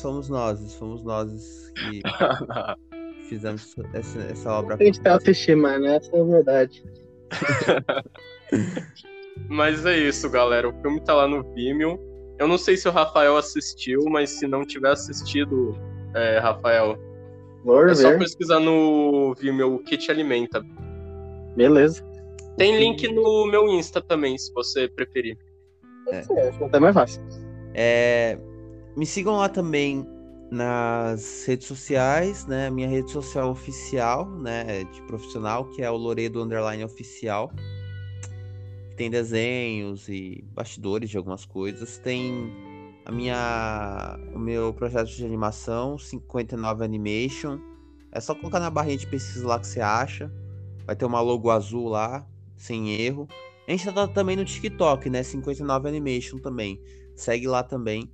Fomos nós, fomos nós que fizemos essa, essa obra. A gente tá autoestima, né? Essa é a verdade. mas é isso, galera. O filme tá lá no Vimeo. Eu não sei se o Rafael assistiu, mas se não tiver assistido, é, Rafael, Vou É só ver. pesquisar no Vimeo o que te alimenta. Beleza. Tem link no meu Insta também, se você preferir. É. Acho que até mais fácil. É, me sigam lá também nas redes sociais, né? Minha rede social oficial, né? De profissional, que é o Loredo Underline Oficial. Tem desenhos e bastidores de algumas coisas. Tem a minha, o meu projeto de animação, 59 Animation. É só colocar na barrinha de pesquisa lá que você acha. Vai ter uma logo azul lá, sem erro. A gente tá também no TikTok, né? 59 Animation também. Segue lá também.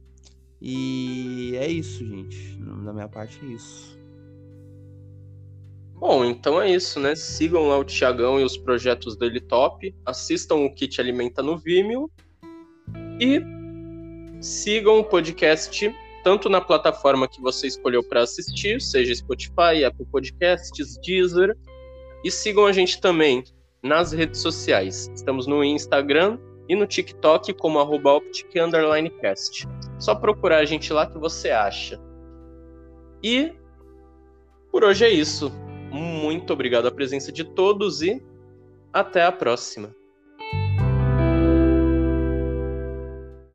E é isso, gente. Da minha parte é isso. Bom, então é isso, né? Sigam lá o Tiagão e os projetos dele top. Assistam o Kit Alimenta no Vimeo. E sigam o podcast tanto na plataforma que você escolheu para assistir, seja Spotify, Apple Podcasts, Deezer. E sigam a gente também nas redes sociais. Estamos no Instagram e no TikTok como arroba Optic underline cast. Só procurar a gente lá que você acha. E por hoje é isso. Muito obrigado à presença de todos e até a próxima.